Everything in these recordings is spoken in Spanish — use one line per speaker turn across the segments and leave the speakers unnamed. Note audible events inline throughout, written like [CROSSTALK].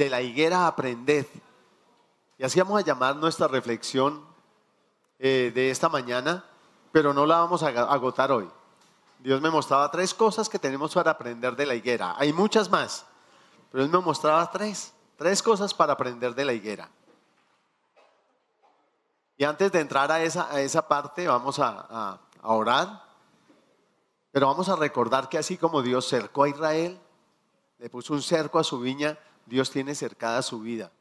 de la higuera aprended. Y así vamos a llamar nuestra reflexión eh, de esta mañana, pero no la vamos a agotar hoy. Dios me mostraba tres cosas que tenemos para aprender de la higuera. Hay muchas más, pero Él me mostraba tres, tres cosas para aprender de la higuera. Y antes de entrar a esa, a esa parte, vamos a, a orar, pero vamos a recordar que así como Dios cercó a Israel, le puso un cerco a su viña, Dios tiene cercada su vida.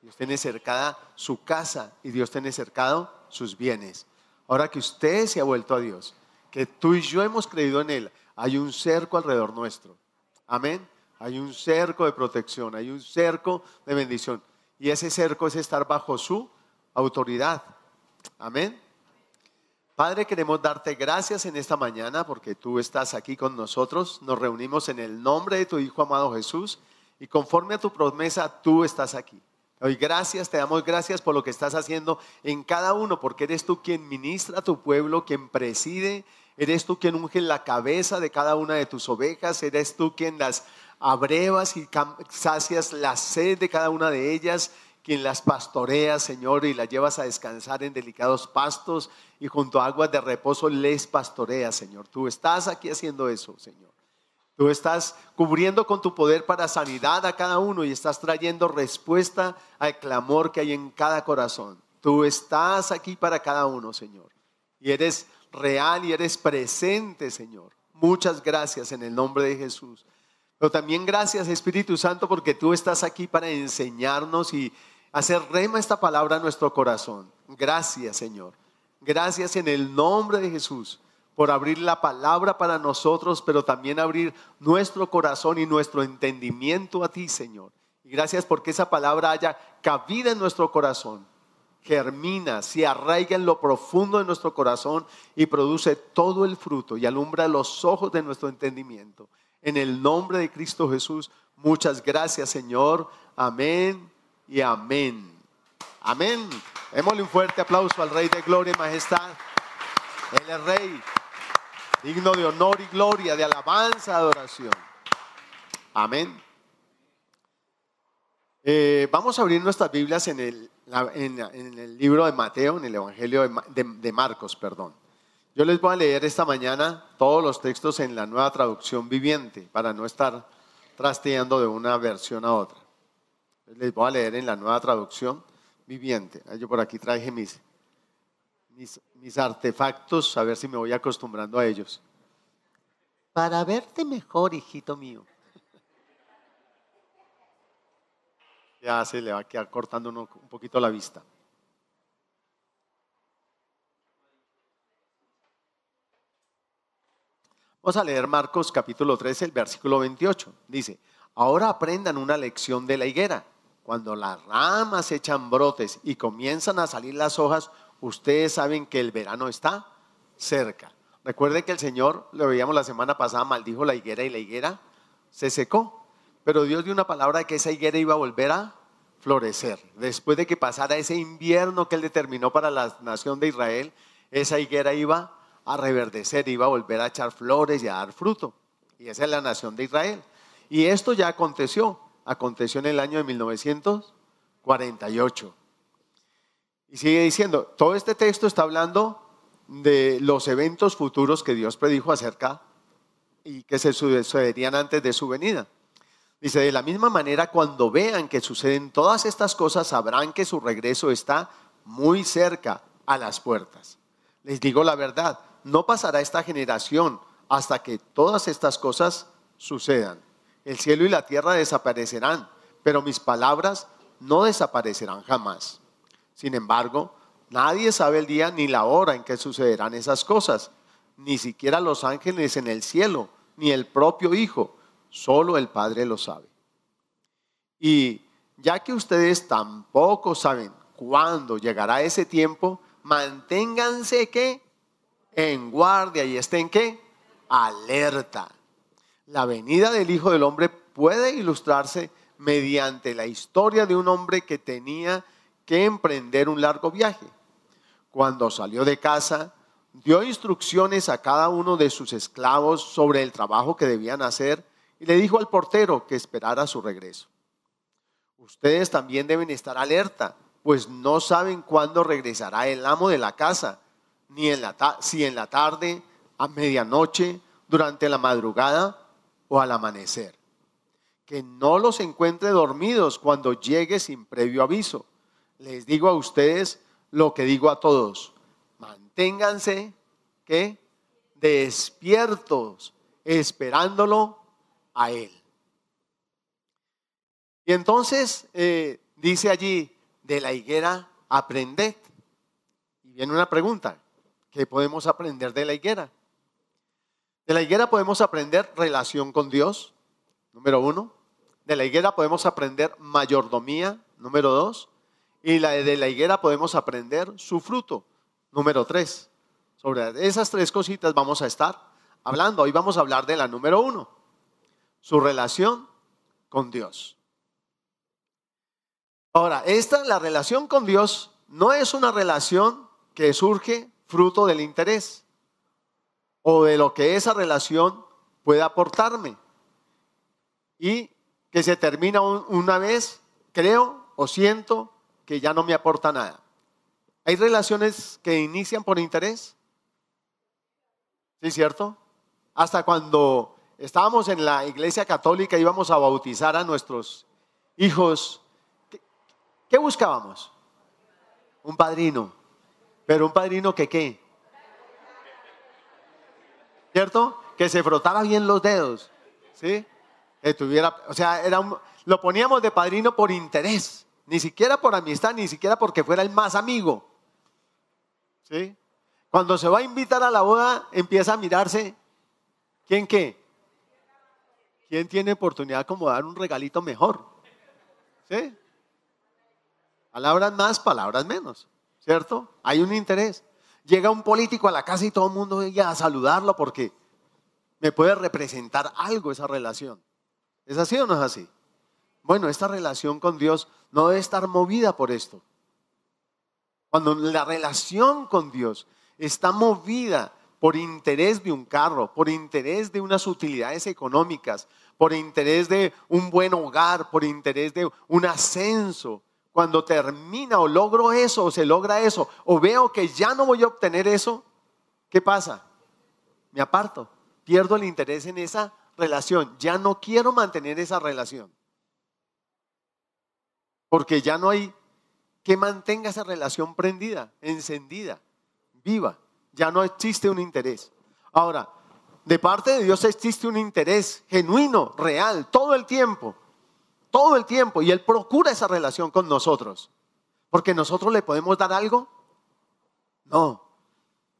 Dios tiene cercada su casa y Dios tiene cercado sus bienes. Ahora que usted se ha vuelto a Dios, que tú y yo hemos creído en Él, hay un cerco alrededor nuestro. Amén. Hay un cerco de protección, hay un cerco de bendición. Y ese cerco es estar bajo su autoridad. Amén. Padre, queremos darte gracias en esta mañana porque tú estás aquí con nosotros. Nos reunimos en el nombre de tu Hijo amado Jesús y conforme a tu promesa, tú estás aquí. Hoy gracias, te damos gracias por lo que estás haciendo en cada uno, porque eres tú quien ministra a tu pueblo, quien preside, eres tú quien unge la cabeza de cada una de tus ovejas, eres tú quien las abrevas y sacias la sed de cada una de ellas, quien las pastorea, Señor, y las llevas a descansar en delicados pastos y junto a aguas de reposo les pastorea, Señor. Tú estás aquí haciendo eso, Señor. Tú estás cubriendo con tu poder para sanidad a cada uno y estás trayendo respuesta al clamor que hay en cada corazón. Tú estás aquí para cada uno, Señor. Y eres real y eres presente, Señor. Muchas gracias en el nombre de Jesús. Pero también gracias, Espíritu Santo, porque tú estás aquí para enseñarnos y hacer rema esta palabra a nuestro corazón. Gracias, Señor. Gracias en el nombre de Jesús por abrir la palabra para nosotros, pero también abrir nuestro corazón y nuestro entendimiento a ti, Señor. Y gracias porque esa palabra haya cabida en nuestro corazón, germina, se arraiga en lo profundo de nuestro corazón y produce todo el fruto y alumbra los ojos de nuestro entendimiento. En el nombre de Cristo Jesús, muchas gracias, Señor. Amén y amén. Amén. Démosle un fuerte aplauso al Rey de Gloria y Majestad. Él es Rey digno de honor y gloria, de alabanza, adoración. Amén. Eh, vamos a abrir nuestras Biblias en el, en, el, libro de Mateo, en el Evangelio de, Marcos, perdón. Yo les voy a leer esta mañana todos los textos en la nueva traducción viviente, para no estar trasteando de una versión a otra. Les voy a leer en la nueva traducción viviente. Yo por aquí traje mis, mis, artefactos, a ver si me voy acostumbrando a ellos. Para verte mejor, hijito mío. Ya se le va a quedar cortando un poquito la vista. Vamos a leer Marcos capítulo 13, el versículo 28. Dice, ahora aprendan una lección de la higuera. Cuando las ramas echan brotes y comienzan a salir las hojas, ustedes saben que el verano está cerca. Recuerden que el Señor, lo veíamos la semana pasada, maldijo la higuera y la higuera se secó. Pero Dios dio una palabra de que esa higuera iba a volver a florecer. Después de que pasara ese invierno que Él determinó para la nación de Israel, esa higuera iba a reverdecer, iba a volver a echar flores y a dar fruto. Y esa es la nación de Israel. Y esto ya aconteció. Aconteció en el año de 1948. Y sigue diciendo, todo este texto está hablando de los eventos futuros que Dios predijo acerca y que se sucederían antes de su venida. Dice, de la misma manera, cuando vean que suceden todas estas cosas, sabrán que su regreso está muy cerca a las puertas. Les digo la verdad, no pasará esta generación hasta que todas estas cosas sucedan. El cielo y la tierra desaparecerán, pero mis palabras no desaparecerán jamás. Sin embargo, nadie sabe el día ni la hora en que sucederán esas cosas, ni siquiera los ángeles en el cielo, ni el propio Hijo, solo el Padre lo sabe. Y ya que ustedes tampoco saben cuándo llegará ese tiempo, manténganse que en guardia y estén que alerta. La venida del Hijo del Hombre puede ilustrarse mediante la historia de un hombre que tenía que emprender un largo viaje. Cuando salió de casa, dio instrucciones a cada uno de sus esclavos sobre el trabajo que debían hacer y le dijo al portero que esperara su regreso. Ustedes también deben estar alerta, pues no saben cuándo regresará el amo de la casa, ni en la si en la tarde, a medianoche, durante la madrugada o al amanecer. Que no los encuentre dormidos cuando llegue sin previo aviso. Les digo a ustedes lo que digo a todos. Manténganse, ¿qué? Despiertos, esperándolo a Él. Y entonces eh, dice allí, de la higuera aprended. Y viene una pregunta, ¿qué podemos aprender de la higuera? De la higuera podemos aprender relación con Dios, número uno. De la higuera podemos aprender mayordomía, número dos. Y la de la higuera podemos aprender su fruto, número tres. Sobre esas tres cositas vamos a estar hablando. Hoy vamos a hablar de la número uno, su relación con Dios. Ahora, esta, la relación con Dios, no es una relación que surge fruto del interés o de lo que esa relación puede aportarme. Y que se termina una vez, creo o siento que ya no me aporta nada. ¿Hay relaciones que inician por interés? ¿Sí, cierto? Hasta cuando estábamos en la iglesia católica íbamos a bautizar a nuestros hijos. ¿Qué buscábamos? Un padrino. Pero un padrino que qué? ¿cierto? Que se frotara bien los dedos, ¿sí? Que tuviera, o sea, era lo poníamos de padrino por interés, ni siquiera por amistad, ni siquiera porque fuera el más amigo, ¿sí? Cuando se va a invitar a la boda, empieza a mirarse, ¿quién qué? ¿Quién tiene oportunidad como dar un regalito mejor? ¿Sí? Palabras más, palabras menos, ¿cierto? Hay un interés. Llega un político a la casa y todo el mundo llega a saludarlo porque me puede representar algo esa relación. ¿Es así o no es así? Bueno, esta relación con Dios no debe estar movida por esto. Cuando la relación con Dios está movida por interés de un carro, por interés de unas utilidades económicas, por interés de un buen hogar, por interés de un ascenso, cuando termina o logro eso o se logra eso o veo que ya no voy a obtener eso, ¿qué pasa? Me aparto, pierdo el interés en esa relación, ya no quiero mantener esa relación. Porque ya no hay que mantenga esa relación prendida, encendida, viva. Ya no existe un interés. Ahora, de parte de Dios existe un interés genuino, real, todo el tiempo todo el tiempo y Él procura esa relación con nosotros. Porque nosotros le podemos dar algo. No,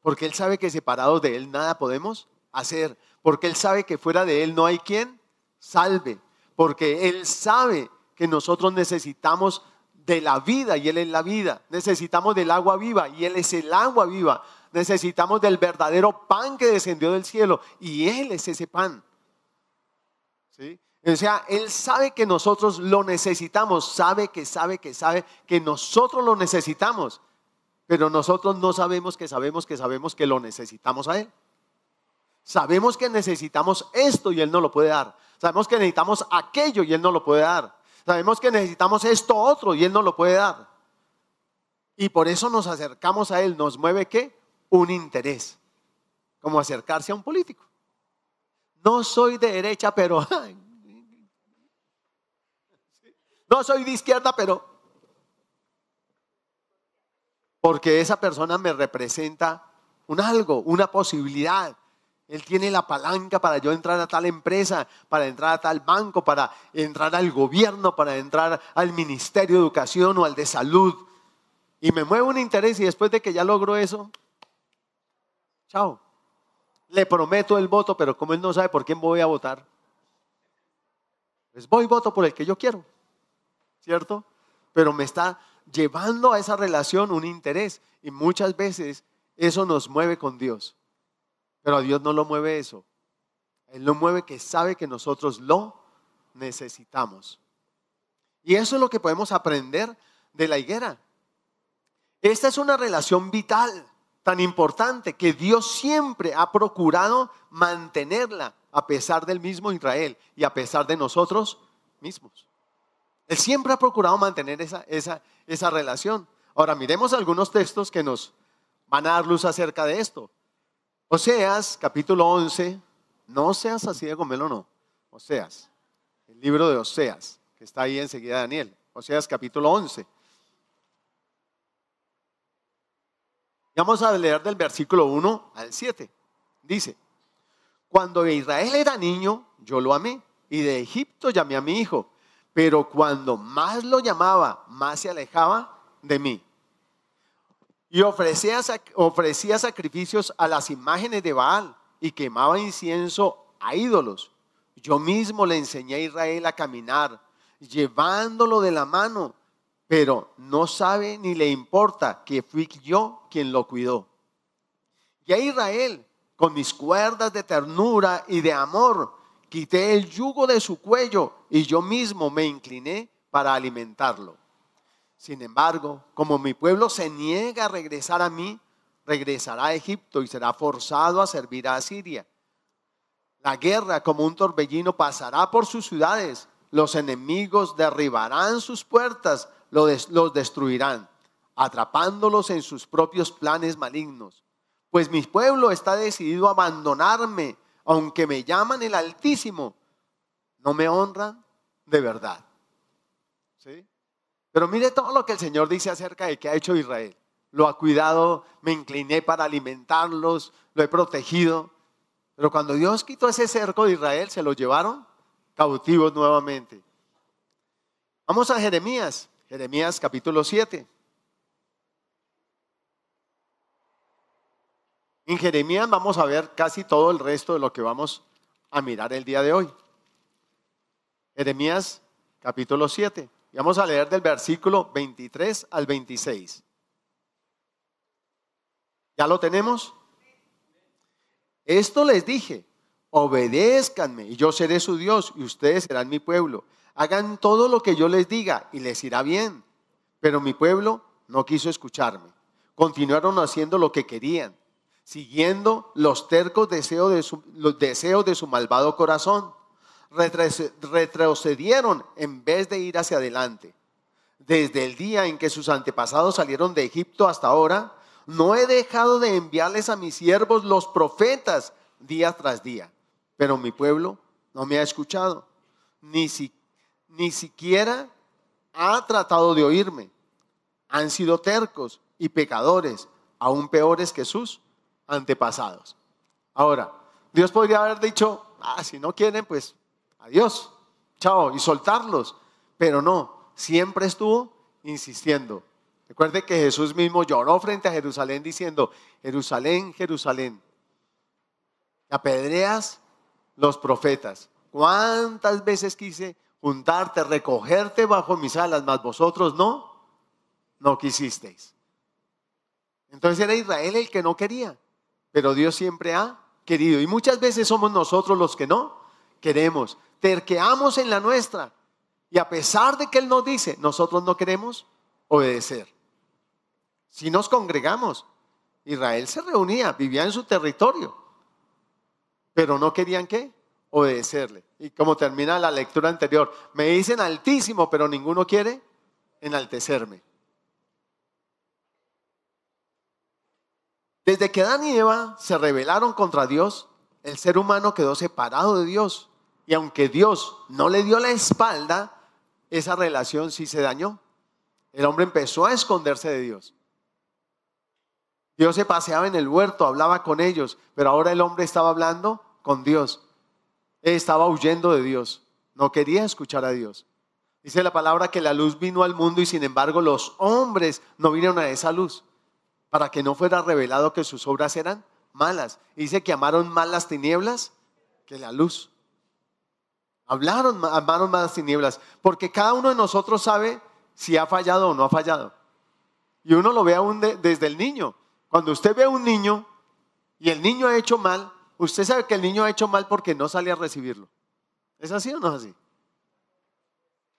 porque Él sabe que separados de Él nada podemos hacer. Porque Él sabe que fuera de Él no hay quien salve. Porque Él sabe que nosotros necesitamos de la vida y Él es la vida. Necesitamos del agua viva y Él es el agua viva. Necesitamos del verdadero pan que descendió del cielo y Él es ese pan. ¿Sí? O sea, Él sabe que nosotros lo necesitamos, sabe que sabe que sabe que nosotros lo necesitamos, pero nosotros no sabemos que sabemos que sabemos que lo necesitamos a Él. Sabemos que necesitamos esto y Él no lo puede dar. Sabemos que necesitamos aquello y Él no lo puede dar. Sabemos que necesitamos esto otro y Él no lo puede dar. Y por eso nos acercamos a Él. ¿Nos mueve qué? Un interés. Como acercarse a un político. No soy de derecha, pero [LAUGHS] No soy de izquierda, pero porque esa persona me representa un algo, una posibilidad. Él tiene la palanca para yo entrar a tal empresa, para entrar a tal banco, para entrar al gobierno, para entrar al Ministerio de Educación o al de Salud. Y me mueve un interés y después de que ya logro eso, chao. Le prometo el voto, pero como él no sabe por quién voy a votar, pues voy y voto por el que yo quiero. ¿cierto? Pero me está llevando a esa relación un interés y muchas veces eso nos mueve con Dios. Pero a Dios no lo mueve eso. Él lo mueve que sabe que nosotros lo necesitamos. Y eso es lo que podemos aprender de la higuera. Esta es una relación vital, tan importante, que Dios siempre ha procurado mantenerla a pesar del mismo Israel y a pesar de nosotros mismos. Él siempre ha procurado mantener esa, esa, esa relación. Ahora miremos algunos textos que nos van a dar luz acerca de esto. Oseas, capítulo 11, no seas así de gomelo, no. Oseas, el libro de Oseas, que está ahí enseguida Daniel. Oseas, capítulo 11. Vamos a leer del versículo 1 al 7. Dice, cuando Israel era niño, yo lo amé, y de Egipto llamé a mi hijo, pero cuando más lo llamaba, más se alejaba de mí. Y ofrecía, ofrecía sacrificios a las imágenes de Baal y quemaba incienso a ídolos. Yo mismo le enseñé a Israel a caminar, llevándolo de la mano, pero no sabe ni le importa que fui yo quien lo cuidó. Y a Israel, con mis cuerdas de ternura y de amor, quité el yugo de su cuello y yo mismo me incliné para alimentarlo. Sin embargo, como mi pueblo se niega a regresar a mí, regresará a Egipto y será forzado a servir a Asiria. La guerra como un torbellino pasará por sus ciudades, los enemigos derribarán sus puertas, los destruirán, atrapándolos en sus propios planes malignos. Pues mi pueblo está decidido a abandonarme, aunque me llaman el Altísimo, no me honran de verdad. ¿Sí? Pero mire todo lo que el Señor dice acerca de que ha hecho Israel. Lo ha cuidado, me incliné para alimentarlos, lo he protegido. Pero cuando Dios quitó ese cerco de Israel, se lo llevaron cautivos nuevamente. Vamos a Jeremías, Jeremías capítulo 7. En Jeremías vamos a ver casi todo el resto de lo que vamos a mirar el día de hoy. Jeremías capítulo 7. Vamos a leer del versículo 23 al 26. ¿Ya lo tenemos? Esto les dije, obedézcanme y yo seré su Dios y ustedes serán mi pueblo. Hagan todo lo que yo les diga y les irá bien. Pero mi pueblo no quiso escucharme. Continuaron haciendo lo que querían, siguiendo los tercos deseos deseos de su malvado corazón retrocedieron en vez de ir hacia adelante. Desde el día en que sus antepasados salieron de Egipto hasta ahora, no he dejado de enviarles a mis siervos los profetas día tras día, pero mi pueblo no me ha escuchado, ni, ni siquiera ha tratado de oírme. Han sido tercos y pecadores, aún peores que sus antepasados. Ahora, Dios podría haber dicho, ah, si no quieren, pues adiós, chao, y soltarlos. Pero no, siempre estuvo insistiendo. Recuerde que Jesús mismo lloró frente a Jerusalén diciendo, Jerusalén, Jerusalén, apedreas los profetas. ¿Cuántas veces quise juntarte, recogerte bajo mis alas, mas vosotros no? No quisisteis. Entonces era Israel el que no quería, pero Dios siempre ha querido. Y muchas veces somos nosotros los que no queremos terqueamos en la nuestra. Y a pesar de que Él nos dice, nosotros no queremos obedecer. Si nos congregamos, Israel se reunía, vivía en su territorio, pero no querían qué? Obedecerle. Y como termina la lectura anterior, me dicen altísimo, pero ninguno quiere enaltecerme. Desde que Adán y Eva se rebelaron contra Dios, el ser humano quedó separado de Dios. Y aunque Dios no le dio la espalda, esa relación sí se dañó. El hombre empezó a esconderse de Dios. Dios se paseaba en el huerto, hablaba con ellos, pero ahora el hombre estaba hablando con Dios. Estaba huyendo de Dios. No quería escuchar a Dios. Dice la palabra que la luz vino al mundo y sin embargo los hombres no vinieron a esa luz para que no fuera revelado que sus obras eran malas. dice que amaron más las tinieblas que la luz. Hablaron, amaron más tinieblas, porque cada uno de nosotros sabe si ha fallado o no ha fallado. Y uno lo ve aún desde el niño. Cuando usted ve a un niño y el niño ha hecho mal, usted sabe que el niño ha hecho mal porque no sale a recibirlo. ¿Es así o no es así?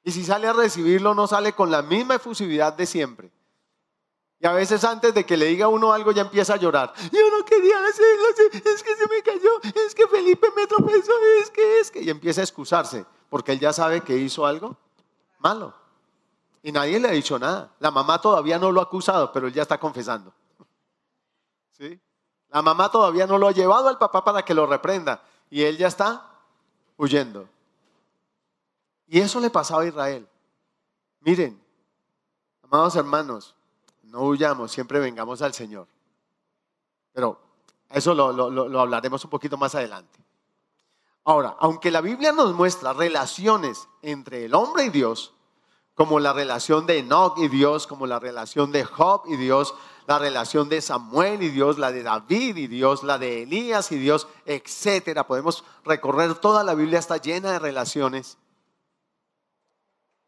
Y si sale a recibirlo, no sale con la misma efusividad de siempre. Y a veces antes de que le diga uno algo ya empieza a llorar. Yo no quería hacerlo, es que se me cayó, es que Felipe me tropezó, es que, es que... Y empieza a excusarse, porque él ya sabe que hizo algo malo. Y nadie le ha dicho nada. La mamá todavía no lo ha acusado, pero él ya está confesando. ¿Sí? La mamá todavía no lo ha llevado al papá para que lo reprenda. Y él ya está huyendo. Y eso le pasaba a Israel. Miren, amados hermanos, no huyamos, siempre vengamos al Señor. Pero eso lo, hablaremos un poquito más adelante. Ahora, aunque la Biblia nos muestra relaciones entre el hombre y Dios, como la relación de Enoch y Dios, como la relación de Job y Dios, la relación de Samuel y Dios, la de David y Dios, la de Elías y Dios, etcétera. Podemos recorrer toda la Biblia, está llena de relaciones.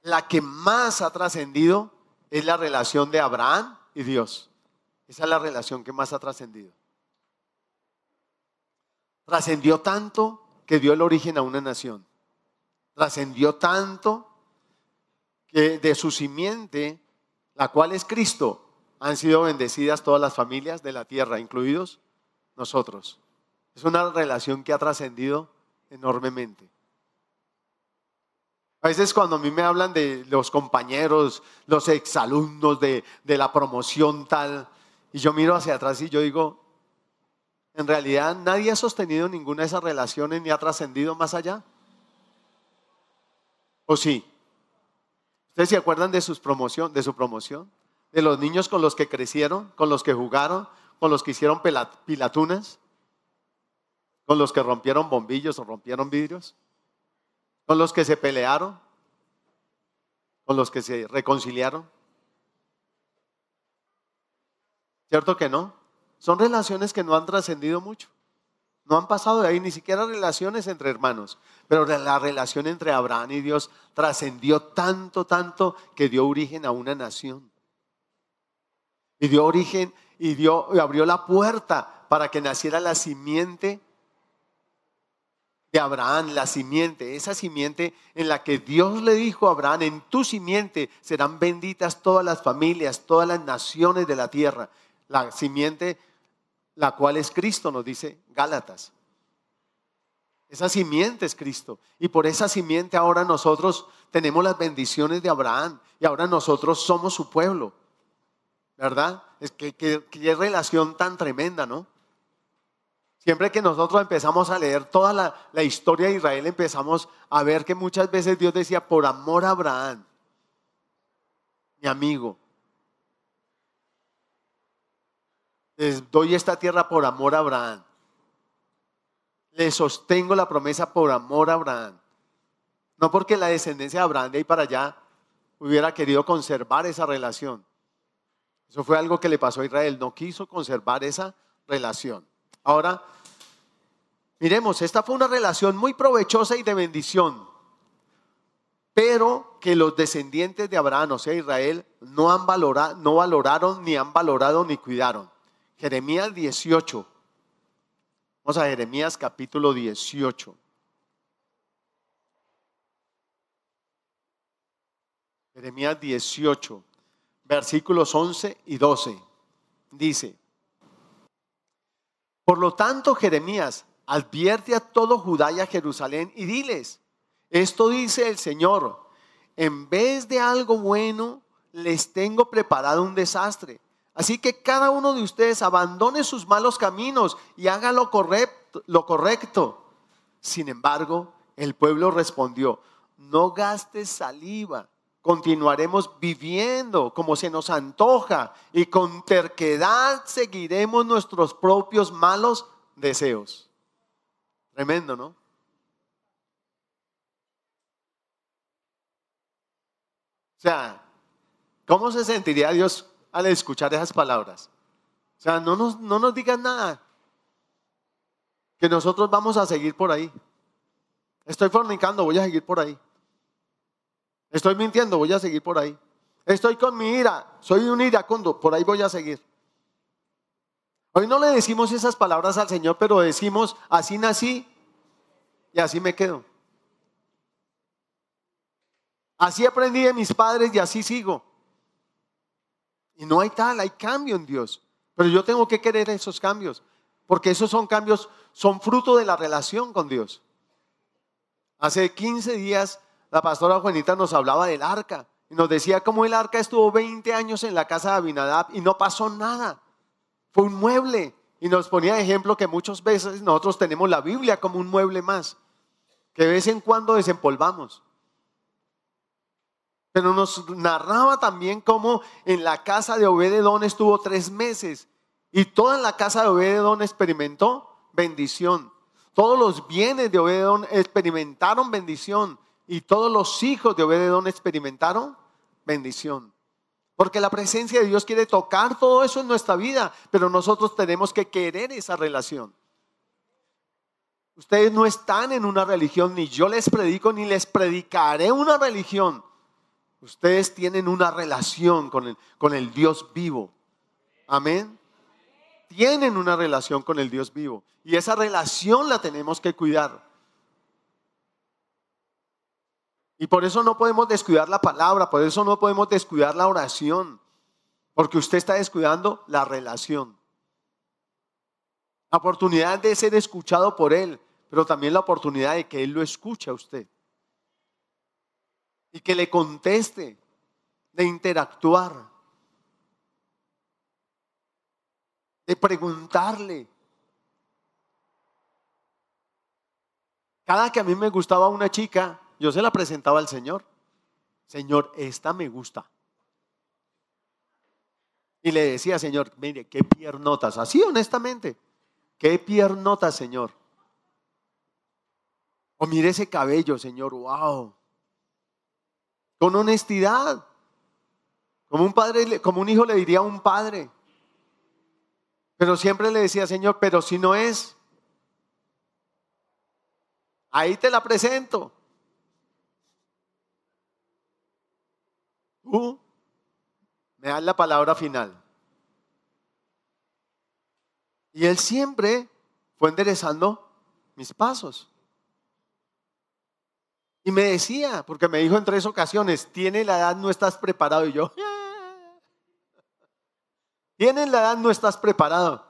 La que más ha trascendido es la relación de Abraham y Dios. Esa es la relación que más ha trascendido. Trascendió tanto que dio el origen a una nación. Trascendió tanto que de su simiente, la cual es Cristo, han sido bendecidas todas las familias de la tierra, incluidos nosotros. Es una relación que ha trascendido enormemente. A veces cuando a mí me hablan de los compañeros, los exalumnos de, de la promoción tal, y yo miro hacia atrás y yo digo, en realidad nadie ha sostenido ninguna de esas relaciones ni ha trascendido más allá. ¿O sí? ¿Ustedes se acuerdan de, sus promoción, de su promoción? De los niños con los que crecieron, con los que jugaron, con los que hicieron pilatunas, con los que rompieron bombillos o rompieron vidrios, con los que se pelearon, con los que se reconciliaron. ¿Cierto que no? Son relaciones que no han trascendido mucho. No han pasado de ahí ni siquiera relaciones entre hermanos, pero la relación entre Abraham y Dios trascendió tanto, tanto que dio origen a una nación. Y dio origen y dio y abrió la puerta para que naciera la simiente de Abraham, la simiente, esa simiente en la que Dios le dijo a Abraham, en tu simiente serán benditas todas las familias, todas las naciones de la tierra. La simiente la cual es Cristo, nos dice Gálatas. Esa simiente es Cristo. Y por esa simiente ahora nosotros tenemos las bendiciones de Abraham. Y ahora nosotros somos su pueblo. ¿Verdad? Es que, qué relación tan tremenda, ¿no? Siempre que nosotros empezamos a leer toda la, historia de Israel, empezamos a ver que muchas veces Dios decía, por amor a Abraham, mi amigo, Les doy esta tierra por amor a Abraham. Les sostengo la promesa por amor a Abraham. No porque la descendencia de Abraham de ahí para allá hubiera querido conservar esa relación. Eso fue algo que le pasó a Israel. No quiso conservar esa relación. Ahora, miremos, esta fue una relación muy provechosa y de bendición. Pero que los descendientes de Abraham, o sea, Israel, no, han valorado, no valoraron, ni han valorado, ni cuidaron. Jeremías 18. Vamos a Jeremías capítulo 18. Jeremías 18, versículos 11 y 12. Dice, por lo tanto, Jeremías, advierte a todo Judá y a Jerusalén y diles, esto dice el Señor, en vez de algo bueno, les tengo preparado un desastre Así que cada uno de ustedes abandone sus malos caminos y haga lo correcto. Lo correcto. Sin embargo, el pueblo respondió, no gastes saliva, continuaremos viviendo como se nos antoja y con terquedad seguiremos nuestros propios malos deseos. Tremendo, ¿no? O sea, ¿cómo se sentiría Dios al escuchar esas palabras. O sea, no nos, no nos digan nada. Que nosotros vamos a seguir por ahí. Estoy fornicando, voy a seguir por ahí. Estoy mintiendo, voy a seguir por ahí. Estoy con mi ira, soy un iracundo, por ahí voy a seguir. Hoy no le decimos esas palabras al Señor, pero decimos, así nací y así me quedo. Así aprendí de mis padres y así sigo. Y no hay tal, hay cambio en Dios. Pero yo tengo que querer esos cambios, porque esos son cambios, son fruto de la relación con Dios. Hace 15 días la pastora Juanita nos hablaba del arca Y nos decía cómo el arca estuvo 20 años en la casa de Abinadab y no pasó nada. Fue un mueble. Y nos ponía ejemplo que muchas veces nosotros tenemos la Biblia como un mueble más, que de vez en cuando desempolvamos. Pero nos narraba también cómo en la casa de Obededón estuvo tres meses y toda la casa de Obededón experimentó bendición. Todos los bienes de Obededón experimentaron bendición y todos los hijos de Obededón experimentaron bendición. Porque la presencia de Dios quiere tocar todo eso en nuestra vida, pero nosotros tenemos que querer esa relación. Ustedes no están en una religión, ni yo les predico, ni les predicaré una religión. Ustedes tienen una relación con el, con el Dios vivo. Amén. Tienen una relación con el Dios vivo. Y esa relación la tenemos que cuidar. Y por eso no podemos descuidar la palabra, por eso no podemos descuidar la oración, porque usted está descuidando la relación. La oportunidad de ser escuchado por Él, pero también la oportunidad de que Él lo escuche a usted. Y que le conteste, de interactuar, de preguntarle. Cada que a mí me gustaba una chica, yo se la presentaba al Señor. Señor, esta me gusta. Y le decía, Señor, mire, qué piernotas. Así honestamente, qué piernotas, Señor. O mire ese cabello, Señor, wow. Con honestidad. Como un padre, como un hijo le diría a un padre. Pero siempre le decía, Señor, pero si no es, ahí te la presento. Me das la palabra final. Y él siempre fue enderezando mis pasos. Y me decía, porque me dijo en tres ocasiones, tiene la edad, no estás preparado. Y yo, tiene la edad, no estás preparado.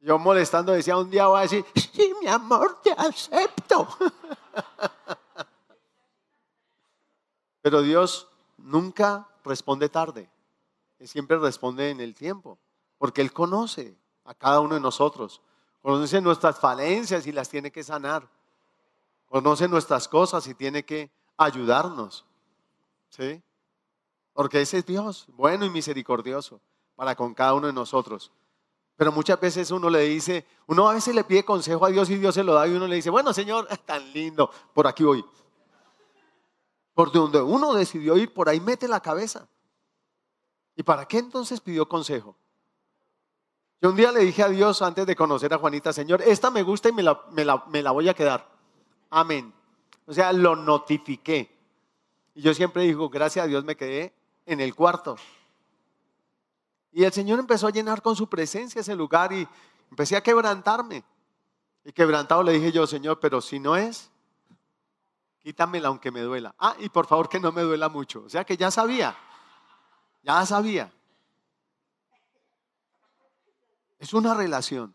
Yo molestando decía, un día voy a decir, sí, mi amor, te acepto. [LAUGHS] Pero Dios nunca responde tarde. Él siempre responde en el tiempo. Porque Él conoce a cada uno de nosotros. Conoce nuestras falencias y las tiene que sanar. Conoce nuestras cosas y tiene que ayudarnos. ¿Sí? Porque ese es Dios, bueno y misericordioso para con cada uno de nosotros. Pero muchas veces uno le dice, uno a veces le pide consejo a Dios y Dios se lo da y uno le dice, bueno Señor, [LAUGHS] tan lindo, por aquí voy. Por donde uno decidió ir, por ahí mete la cabeza. ¿Y para qué entonces pidió consejo? Yo un día le dije a Dios antes de conocer a Juanita, Señor, esta me gusta y me la, me la, voy a quedar. Amén. O sea, lo notifiqué. Y yo siempre digo, gracias a Dios me quedé en el cuarto. Y el Señor empezó a llenar con su presencia ese lugar y empecé a quebrantarme. Y quebrantado le dije yo, Señor, pero si no es, quítamela aunque me duela. Ah, y por favor que no me duela mucho. O sea que ya sabía, ya sabía. Es una relación.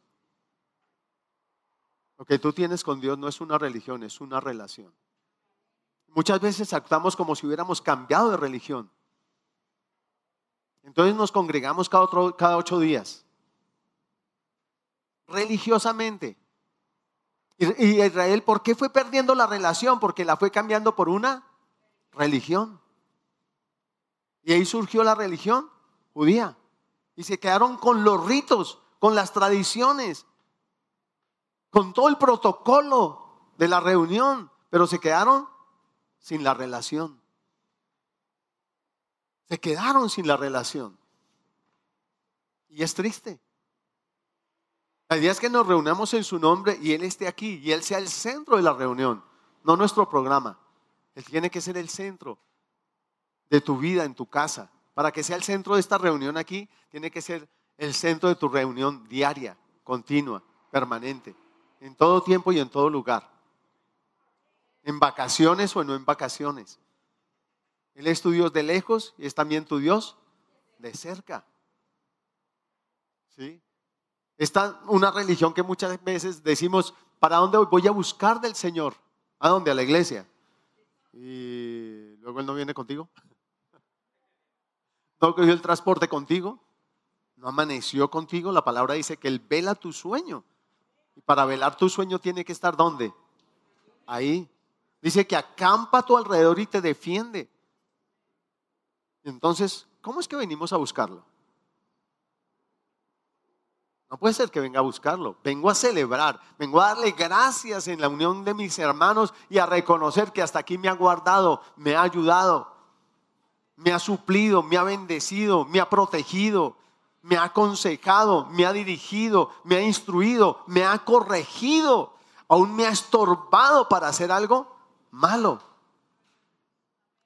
Lo que tú tienes con Dios no es una religión, es una relación. Muchas veces actuamos como si hubiéramos cambiado de religión. Entonces nos congregamos cada, cada ocho días. Religiosamente. Y Israel, ¿por qué fue perdiendo la relación? Porque la fue cambiando por una religión. Y ahí surgió la religión judía. Y se quedaron con los ritos, con las tradiciones, con todo el protocolo de la reunión, pero se quedaron sin la relación. Se quedaron sin la relación. Y es triste. La idea es que nos reunamos en su nombre y Él esté aquí y Él sea el centro de la reunión, no nuestro programa. Él tiene que ser el centro de tu vida en tu casa. Para que sea el centro de esta reunión aquí, tiene que ser el centro de tu reunión diaria, continua, permanente, en todo tiempo y en todo lugar. En vacaciones o no en vacaciones. Él es tu Dios de lejos y es también tu Dios de cerca. ¿Sí? Está una religión que muchas veces decimos, ¿para dónde voy? Voy a buscar del Señor. ¿A dónde? A la iglesia. Y luego él no viene contigo. [LAUGHS] No cogió el transporte contigo. No amaneció contigo. La palabra dice que él vela tu sueño. Y para velar tu sueño tiene que estar ¿dónde? Ahí. Dice que acampa a tu alrededor y te defiende. Entonces, ¿cómo es que venimos a buscarlo? No puede ser que venga a buscarlo. Vengo a celebrar, vengo a darle gracias en la unión de mis hermanos y a reconocer que hasta aquí me ha guardado, me ha ayudado, me ha suplido, me ha bendecido, me ha protegido, me ha aconsejado, me ha dirigido, me ha instruido, me ha corregido, aún me ha estorbado para hacer algo malo.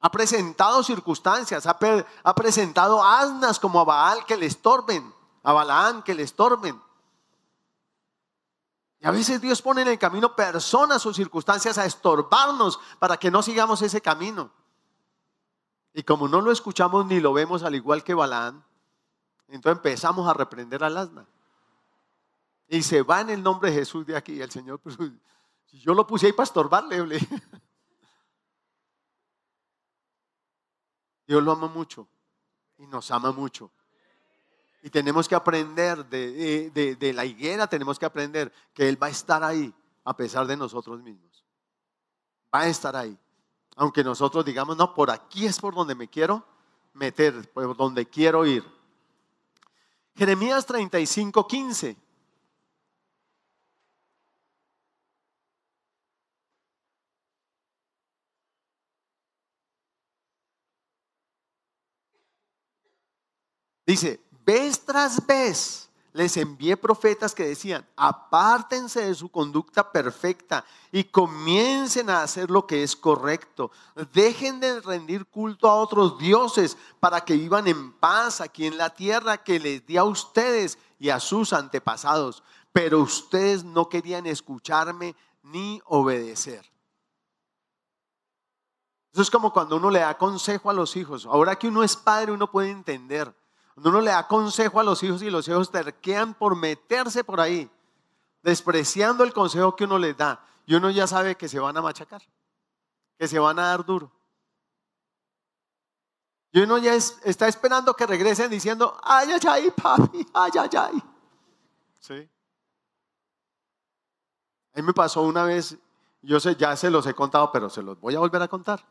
Ha presentado circunstancias, ha, presentado asnas como a Baal que le estorben a Balaán que le estorben. Y a veces Dios pone en el camino personas o circunstancias a estorbarnos para que no sigamos ese camino. Y como no lo escuchamos ni lo vemos al igual que Balaán, entonces empezamos a reprender al asna. Y se va en el nombre de Jesús de aquí. El Señor, pues, yo lo puse ahí para estorbarle, Dios lo ama mucho y nos ama mucho. Y tenemos que aprender de, la higuera, tenemos que aprender que Él va a estar ahí a pesar de nosotros mismos. Va a estar ahí. Aunque nosotros digamos, no, por aquí es por donde me quiero meter, por donde quiero ir. Jeremías 35, 15. Dice, Vez tras vez les envié profetas que decían, apártense de su conducta perfecta y comiencen a hacer lo que es correcto. Dejen de rendir culto a otros dioses para que vivan en paz aquí en la tierra que les di a ustedes y a sus antepasados. Pero ustedes no querían escucharme ni obedecer. Eso es como cuando uno le da consejo a los hijos. Ahora que uno es padre, uno puede entender uno le da consejo a los hijos y los hijos terquean por meterse por ahí, despreciando el consejo que uno les da, y uno ya sabe que se van a machacar, que se van a dar duro. Y uno ya está esperando que regresen diciendo, ay, ay, ay, papi, ay, ay. Sí. A mí me pasó una vez, yo sé, ya se los he contado, pero se los voy a volver a contar.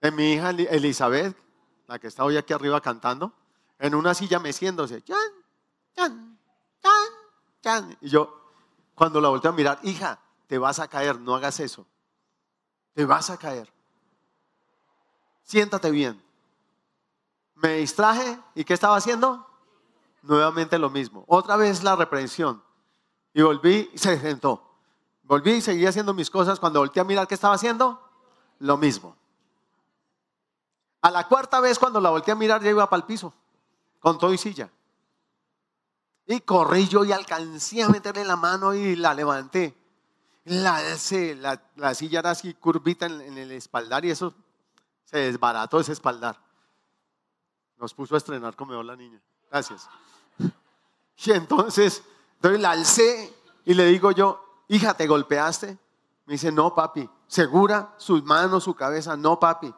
De mi hija Elizabeth, la que está hoy aquí arriba cantando, en una silla meciéndose. Y yo, cuando la volteo a mirar, hija, te vas a caer, no hagas eso. Te vas a caer. Siéntate bien. Me distraje y ¿qué estaba haciendo? Nuevamente lo mismo. Otra vez la reprensión. Y volví y se sentó. Volví y seguí haciendo mis cosas. Cuando volteé a mirar qué estaba haciendo, lo mismo. A la cuarta vez cuando la volteé a mirar ya iba para el piso, con todo y silla. Y corrí yo y alcancé a meterle la mano y la levanté. La, la, silla era así curvita en, el espaldar y eso se desbarató ese espaldar. Nos puso a estrenar como la niña. Gracias. Y entonces, entonces la alcé y le digo yo, hija, ¿te golpeaste? Me dice, no, papi. ¿Segura? Sus manos, su cabeza, no, papi.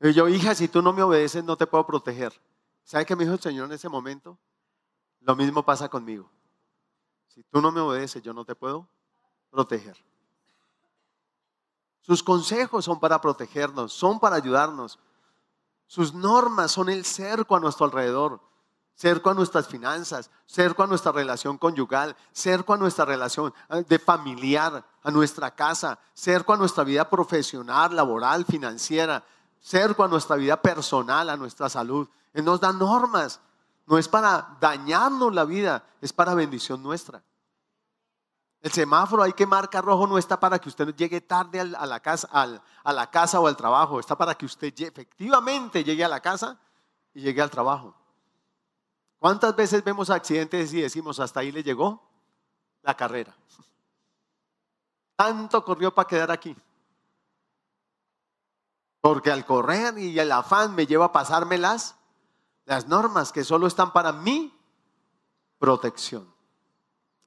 Y yo, hija, si tú no me obedeces, no te puedo proteger. ¿Sabe qué me dijo el Señor en ese momento? Lo mismo pasa conmigo. Si tú no me obedeces, yo no te puedo proteger. Sus consejos son para protegernos, son para ayudarnos. Sus normas son el cerco a nuestro alrededor, cerco a nuestras finanzas, cerco a nuestra relación conyugal, cerco a nuestra relación eh, de familiar, a nuestra casa, cerco a nuestra vida profesional, laboral, financiera, cerco a nuestra vida personal, a nuestra salud. Él nos da normas. No es para dañarnos la vida, es para bendición nuestra. El semáforo hay que marcar rojo no está para que usted llegue tarde a la casa, a la casa o al trabajo, está para que usted efectivamente llegue a la casa y llegue al trabajo. ¿Cuántas veces vemos accidentes y decimos hasta ahí le llegó la carrera? Tanto corrió para quedar aquí. Porque al correr y el afán me lleva a pasarme las, normas que solo están para mi protección.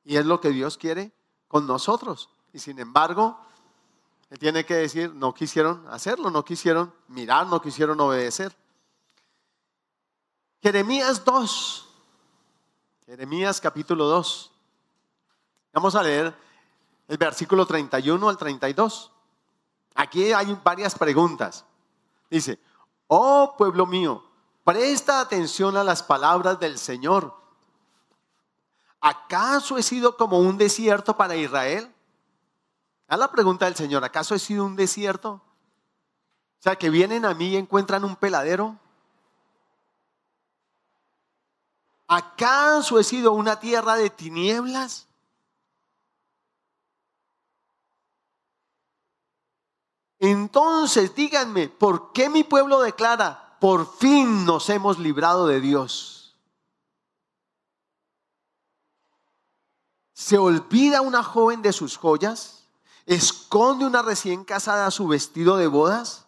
Y es lo que Dios quiere con nosotros. Y sin embargo, Él tiene que decir, no quisieron hacerlo, no quisieron mirar, no quisieron obedecer. Jeremías 2. Jeremías capítulo 2. Vamos a leer el versículo 31 al 32. Aquí hay varias preguntas. Dice, oh pueblo mío, presta atención a las palabras del Señor. ¿Acaso he sido como un desierto para Israel? A la pregunta del Señor, ¿acaso he sido un desierto? O sea, que vienen a mí y encuentran un peladero. ¿Acaso he sido una tierra de tinieblas? Entonces díganme, ¿por qué mi pueblo declara, por fin nos hemos librado de Dios? ¿Se olvida una joven de sus joyas? ¿Esconde una recién casada su vestido de bodas?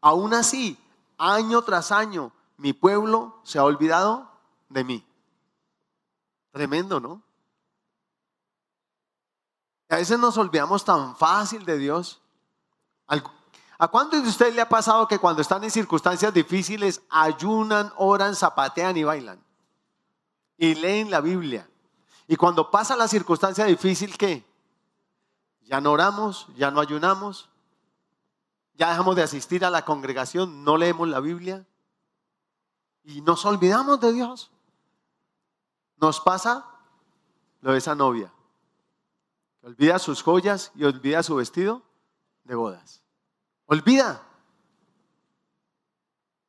Aún así, año tras año, mi pueblo se ha olvidado de mí. Tremendo, ¿no? A veces nos olvidamos tan fácil de Dios. ¿A cuántos de ustedes le ha pasado que cuando están en circunstancias difíciles ayunan, oran, zapatean y bailan? Y leen la Biblia. Y cuando pasa la circunstancia difícil, ¿qué? Ya no oramos, ya no ayunamos, ya dejamos de asistir a la congregación, no leemos la Biblia y nos olvidamos de Dios. Nos pasa lo de esa novia. Olvida sus joyas y olvida su vestido de bodas. Olvida.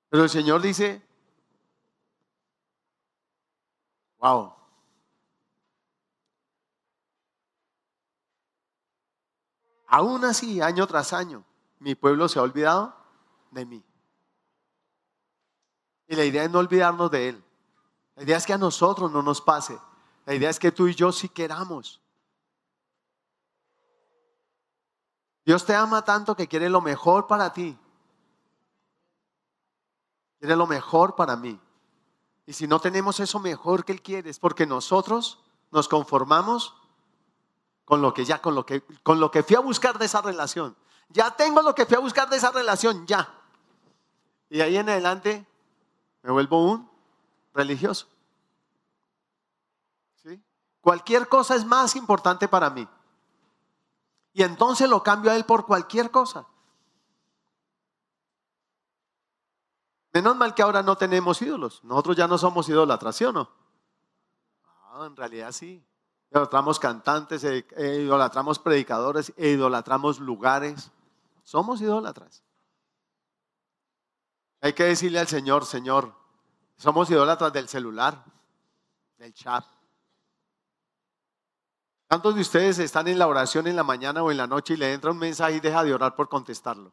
Pero el Señor dice, wow. Aún así, año tras año, mi pueblo se ha olvidado de mí. Y la idea es no olvidarnos de Él. La idea es que a nosotros no nos pase. La idea es que tú y yo sí queramos. Dios te ama tanto que quiere lo mejor para ti. Quiere lo mejor para mí. Y si no tenemos eso mejor que Él quiere, es porque nosotros nos conformamos con lo que ya, con lo que, con lo que fui a buscar de esa relación. Ya tengo lo que fui a buscar de esa relación, ya. Y ahí en adelante me vuelvo un religioso. ¿Sí? Cualquier cosa es más importante para mí. Y entonces lo cambio a él por cualquier cosa. Menos mal que ahora no tenemos ídolos. Nosotros ya no somos idólatras, ¿sí o no? Ah, en realidad sí. Idolatramos cantantes, eh, eh, idolatramos predicadores, e idolatramos lugares. Somos idólatras. Hay que decirle al Señor, Señor, somos idólatras del celular, del chat, ¿Cuántos de ustedes están en la oración en la mañana o en la noche y le entra un mensaje y deja de orar por contestarlo?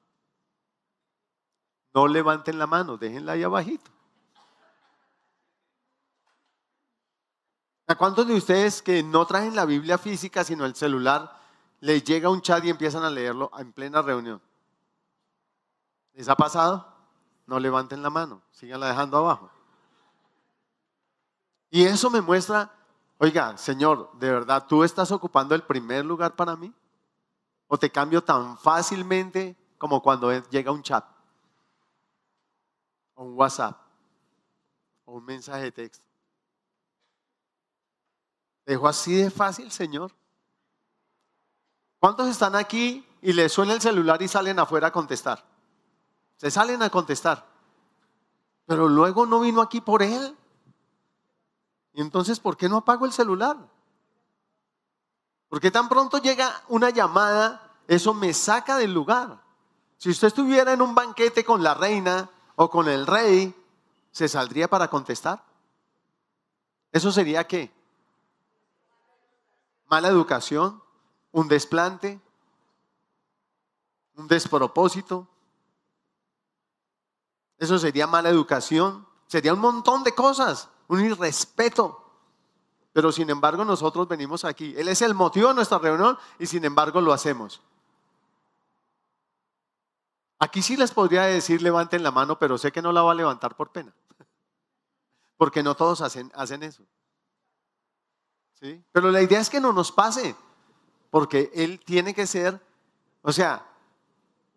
No levanten la mano, déjenla ahí abajito. ¿A cuántos de ustedes que no traen la Biblia física sino el celular, les llega un chat y empiezan a leerlo en plena reunión? ¿Les ha pasado? No levanten la mano, síganla dejando abajo. Y eso me muestra Oiga, Señor, ¿de verdad tú estás ocupando el primer lugar para mí? ¿O te cambio tan fácilmente como cuando llega un chat? O un WhatsApp. O un mensaje de texto. ¿Dejo así de fácil, Señor? ¿Cuántos están aquí y les suena el celular y salen afuera a contestar? Se salen a contestar. Pero luego no vino aquí por él. Y entonces, ¿por qué no apago el celular? Porque tan pronto llega una llamada, eso me saca del lugar. Si usted estuviera en un banquete con la reina o con el rey, ¿se saldría para contestar? ¿Eso sería qué? Mala educación, un desplante, un despropósito. Eso sería mala educación, sería un montón de cosas un irrespeto. Pero sin embargo nosotros venimos aquí. Él es el motivo de nuestra reunión y sin embargo lo hacemos. Aquí sí les podría decir levanten la mano, pero sé que no la va a levantar por pena. [LAUGHS] Porque no todos hacen, hacen eso. ¿Sí? Pero la idea es que no nos pase. Porque Él tiene que ser, o sea,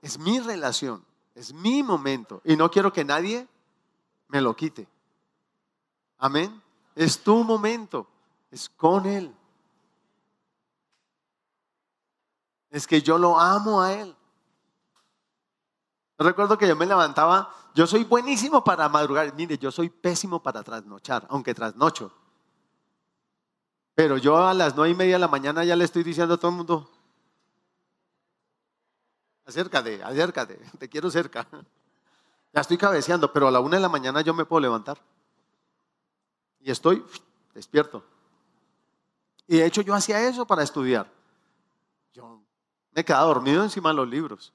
Es mi relación, es mi momento y no quiero que nadie me lo quite. Amén. Es tu momento, es con Él. Es que yo lo amo a Él. Recuerdo que yo me levantaba, yo soy buenísimo para madrugar, mire, yo soy pésimo para trasnochar, aunque trasnocho. Pero yo a las nueve y media de la mañana ya le estoy diciendo a todo el mundo, acércate, acércate, te quiero cerca. [LAUGHS] Ya estoy cabeceando, pero a la una de la mañana yo me puedo levantar. Y estoy despierto. Y de hecho yo hacía eso para estudiar. Yo me quedaba dormido encima de los libros.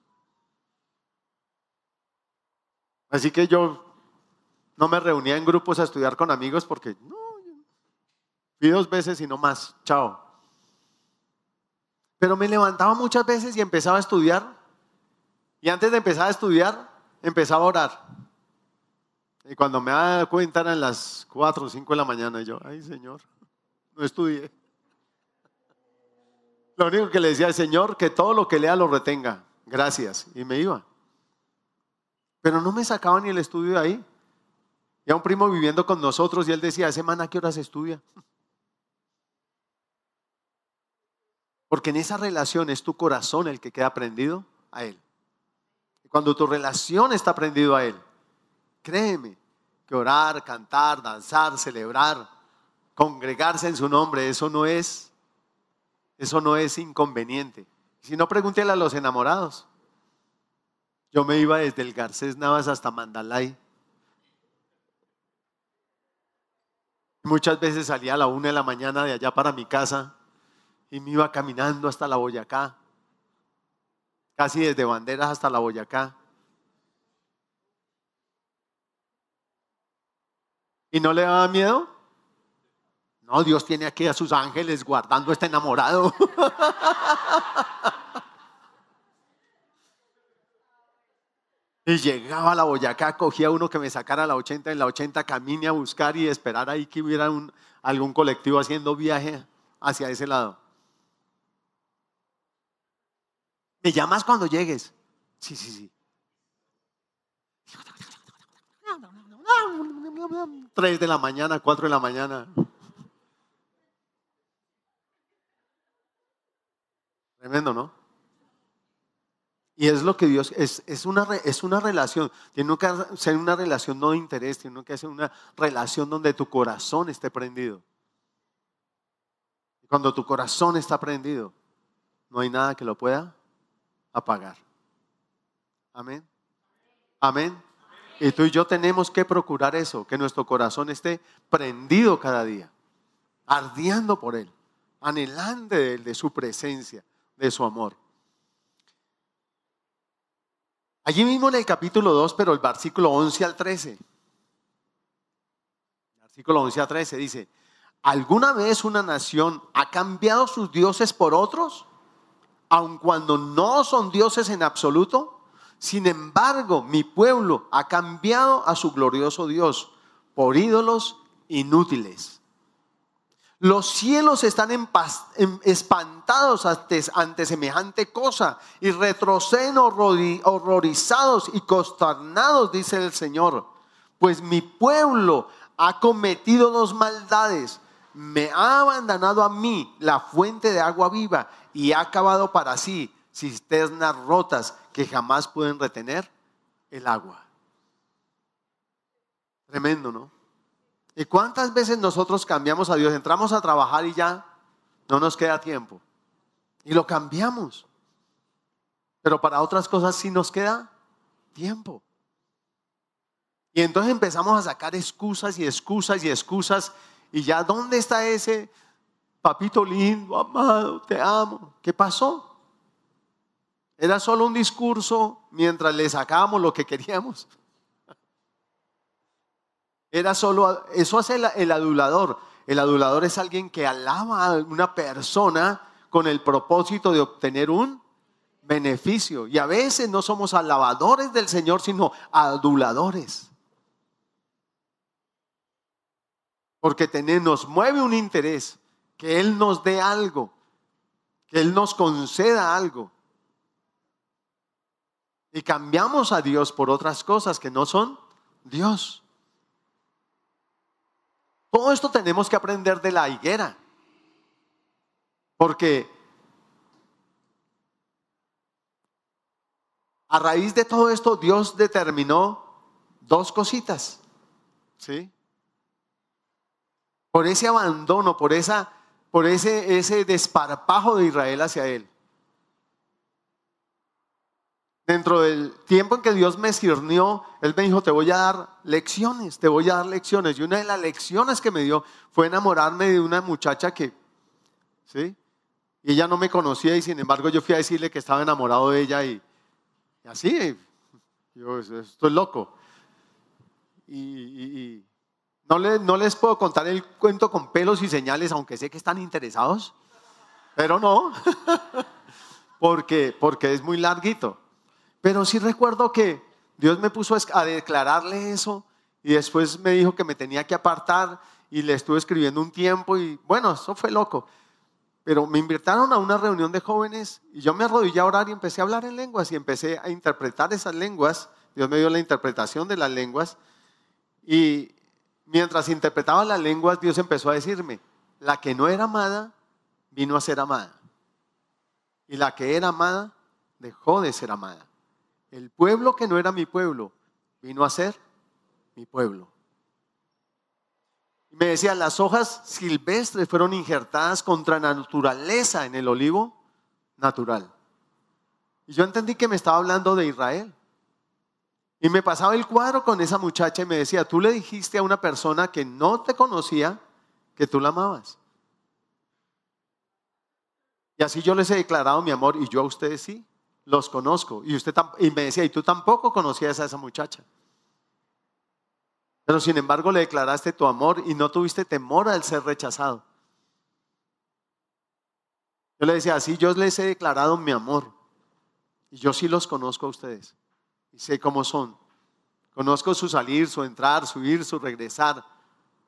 Así que yo no me reunía en grupos a estudiar con amigos porque no, fui dos veces y no más, chao. Pero me levantaba muchas veces y empezaba a estudiar. Y antes de empezar a estudiar, empezaba a orar. Y cuando me daba cuenta eran las 4 o 5 de la mañana y yo, ay Señor, no estudié. Lo único que le decía al Señor, que todo lo que lea lo retenga. Gracias. Y me iba. Pero no me sacaba ni el estudio de ahí. Y a un primo viviendo con nosotros y él decía, semana, ¿qué horas estudia? Porque en esa relación es tu corazón el que queda prendido a Él. Y cuando tu relación está prendido a Él, créeme que orar, cantar, danzar, celebrar, congregarse en su nombre, eso no es, eso no es inconveniente. Si no, pregúntele a los enamorados. Yo me iba desde el Garcés Navas hasta Mandalay. Muchas veces salía a la una de la mañana de allá para mi casa y me iba caminando hasta la Boyacá, casi desde Banderas hasta la Boyacá. ¿Y no le daba miedo? No, Dios tiene aquí a sus ángeles guardando este enamorado. [LAUGHS] Y llegaba a la Boyacá, cogía uno que me sacara a la 80, en la 80 camine a buscar y esperar ahí que hubiera algún colectivo haciendo viaje hacia ese lado. ¿Me llamas cuando llegues? Sí, sí, sí. Tres de la mañana, cuatro de la mañana. Tremendo, ¿no? Y es lo que Dios, es, es, una, es una relación, tiene que ser una relación no de interés, tiene que ser una relación donde tu corazón esté prendido. Cuando tu corazón está prendido, no hay nada que lo pueda apagar. Amén. Amén. Y tú y yo tenemos que procurar eso, que nuestro corazón esté prendido cada día, ardiendo por Él, anhelando de Él, de su presencia, de su amor. Allí mismo en el capítulo 2, pero el versículo 11 al 13. Versículo 11 al 13 dice, ¿alguna vez una nación ha cambiado sus dioses por otros? Aun cuando no son dioses en absoluto. Sin embargo, mi pueblo ha cambiado a su glorioso Dios por ídolos inútiles. Los cielos están espantados ante, semejante cosa y retroceden horrorizados y consternados, dice el Señor. Pues mi pueblo ha cometido dos maldades. Me ha abandonado a mí la fuente de agua viva y ha acabado para sí cisternas rotas que jamás pueden retener el agua. Tremendo, ¿no? ¿Y cuántas veces nosotros cambiamos a Dios? Entramos a trabajar y ya no nos queda tiempo. Y lo cambiamos. Pero para otras cosas sí nos queda tiempo. Y entonces empezamos a sacar excusas y excusas y excusas. Y ya, ¿dónde está ese papito lindo, amado, te amo? ¿Qué pasó? Era solo un discurso mientras le sacábamos lo que queríamos. Era solo, eso hace el, adulador. El adulador es alguien que alaba a una persona con el propósito de obtener un beneficio. Y a veces no somos alabadores del Señor, sino aduladores. Porque nos mueve un interés, que Él nos dé algo, que Él nos conceda algo. Y cambiamos a Dios por otras cosas que no son Dios. Todo esto tenemos que aprender de la higuera. Porque a raíz de todo esto Dios determinó dos cositas. ¿Sí? Por ese abandono, por, esa, por ese, ese desparpajo de Israel hacia Él. Dentro del tiempo en que Dios me sirvió, Él me dijo, te voy a dar lecciones, te voy a dar lecciones. Y una de las lecciones que me dio fue enamorarme de una muchacha que, ¿sí? Y ella no me conocía y sin embargo yo fui a decirle que estaba enamorado de ella y, así, yo estoy loco. Y, no, no les puedo contar el cuento con pelos y señales, aunque sé que están interesados, pero no, [LAUGHS] porque, porque es muy larguito. Pero sí recuerdo que Dios me puso a declararle eso y después me dijo que me tenía que apartar y le estuve escribiendo un tiempo y bueno, eso fue loco. Pero me invitaron a una reunión de jóvenes y yo me arrodillé a orar y empecé a hablar en lenguas y empecé a interpretar esas lenguas. Dios me dio la interpretación de las lenguas y mientras interpretaba las lenguas, Dios empezó a decirme, la que no era amada vino a ser amada. Y la que era amada dejó de ser amada. El pueblo que no era mi pueblo vino a ser mi pueblo. Y me decía, las hojas silvestres fueron injertadas contra la naturaleza en el olivo natural. Y yo entendí que me estaba hablando de Israel. Y me pasaba el cuadro con esa muchacha y me decía, tú le dijiste a una persona que no te conocía que tú la amabas. Y así yo les he declarado mi amor y yo a ustedes sí los conozco. Y, usted y me decía, y tú tampoco conocías a esa muchacha. Pero sin embargo le declaraste tu amor y no tuviste temor al ser rechazado. Yo le decía, así yo les he declarado mi amor. Y yo sí los conozco a ustedes. Y sé cómo son. Conozco su salir, su entrar, su ir, su regresar,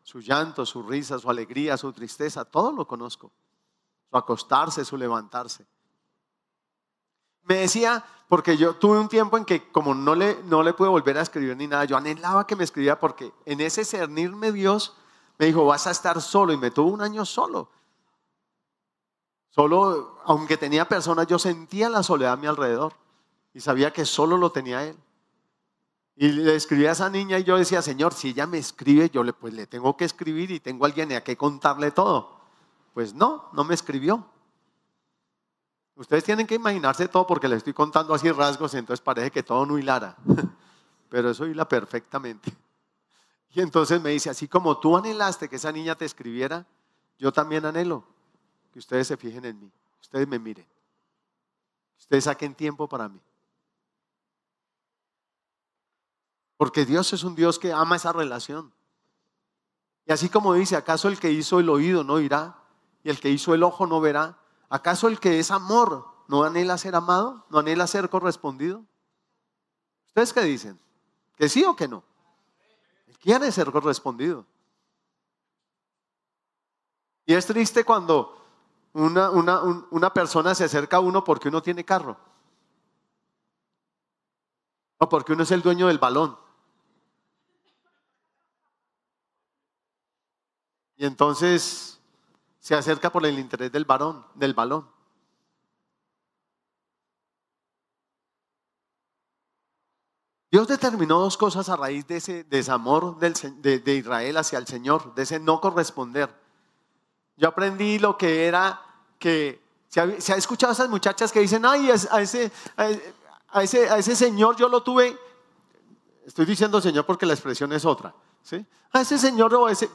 su llanto, su risa, su alegría, su tristeza. Todo lo conozco. Su acostarse, su levantarse. Me decía, porque yo tuve un tiempo en que como no le, no le pude volver a escribir ni nada, yo anhelaba que me escribiera porque en ese cernirme Dios me dijo, vas a estar solo y me tuvo un año solo. Solo, aunque tenía personas, yo sentía la soledad a mi alrededor y sabía que solo lo tenía él. Y le escribí a esa niña y yo decía, Señor, si ella me escribe, yo le, pues le tengo que escribir y tengo a alguien a que contarle todo. Pues no, no me escribió. Ustedes tienen que imaginarse todo porque les estoy contando así rasgos, entonces parece que todo no hilara. [LAUGHS] Pero eso hila perfectamente. Y entonces me dice, así como tú anhelaste que esa niña te escribiera, yo también anhelo que ustedes se fijen en mí, ustedes me miren, ustedes saquen tiempo para mí. Porque Dios es un Dios que ama esa relación. Y así como dice, ¿acaso el que hizo el oído no irá? Y el que hizo el ojo no verá? ¿Acaso el que es amor no anhela ser amado? ¿No anhela ser correspondido? ¿Ustedes qué dicen? ¿Que sí o que no? Él quiere ser correspondido. Y es triste cuando una, una, persona se acerca a uno porque uno tiene carro. O porque uno es el dueño del balón. Y entonces se acerca por el interés del varón, del balón. Dios determinó dos cosas a raíz de ese desamor de, Israel hacia el Señor, de ese no corresponder. Yo aprendí lo que era que se ha, escuchado a esas muchachas que dicen, ay, a ese, a ese, a ese señor yo lo tuve, estoy diciendo señor porque la expresión es otra, ¿sí? A ese señor o a ese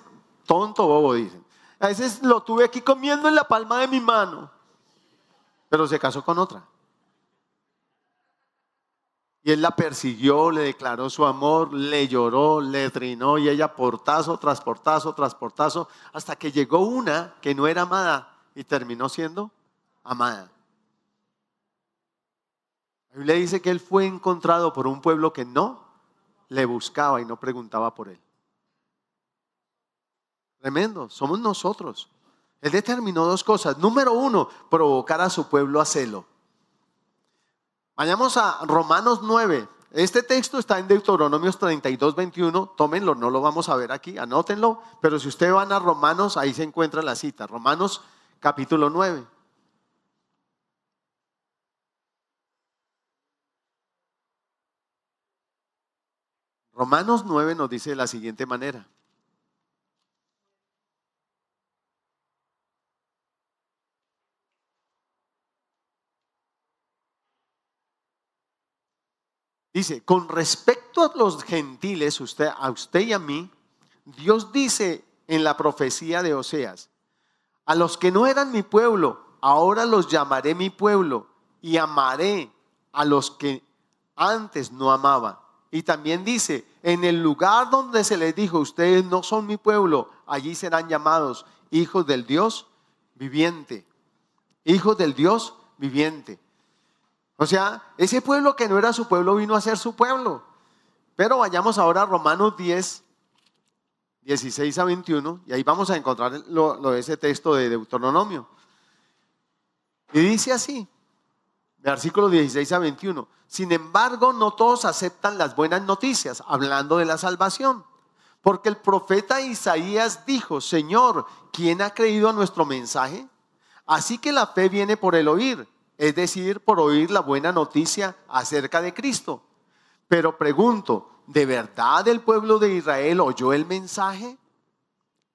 tonto bobo dicen. A veces lo tuve aquí comiendo en la palma de mi mano, pero se casó con otra. Y él la persiguió, le declaró su amor, le lloró, le trinó y ella portazo tras portazo tras portazo, hasta que llegó una que no era amada y terminó siendo amada. La Biblia dice que él fue encontrado por un pueblo que no le buscaba y no preguntaba por él. Tremendo, somos nosotros. Él determinó dos cosas. Número uno, provocar a su pueblo a celo. Vayamos a Romanos 9. Este texto está en Deuteronomios 32, 21. Tómenlo, no lo vamos a ver aquí, anótenlo. Pero si ustedes van a Romanos, ahí se encuentra la cita. Romanos capítulo 9. Romanos 9 nos dice de la siguiente manera. Dice, con respecto a los gentiles, usted, a usted y a mí, Dios dice en la profecía de Oseas, a los que no eran mi pueblo, ahora los llamaré mi pueblo y amaré a los que antes no amaba. Y también dice, en el lugar donde se les dijo, ustedes no son mi pueblo, allí serán llamados hijos del Dios viviente. Hijos del Dios viviente. O sea, ese pueblo que no era su pueblo vino a ser su pueblo. Pero vayamos ahora a Romanos 10, 16 a 21, y ahí vamos a encontrar lo, de ese texto de Deuteronomio. Y dice así, versículo 16 a 21, sin embargo no todos aceptan las buenas noticias, hablando de la salvación. Porque el profeta Isaías dijo, Señor, ¿quién ha creído a nuestro mensaje? Así que la fe viene por el oír es decir, por oír la buena noticia acerca de Cristo. Pero pregunto, ¿de verdad el pueblo de Israel oyó el mensaje?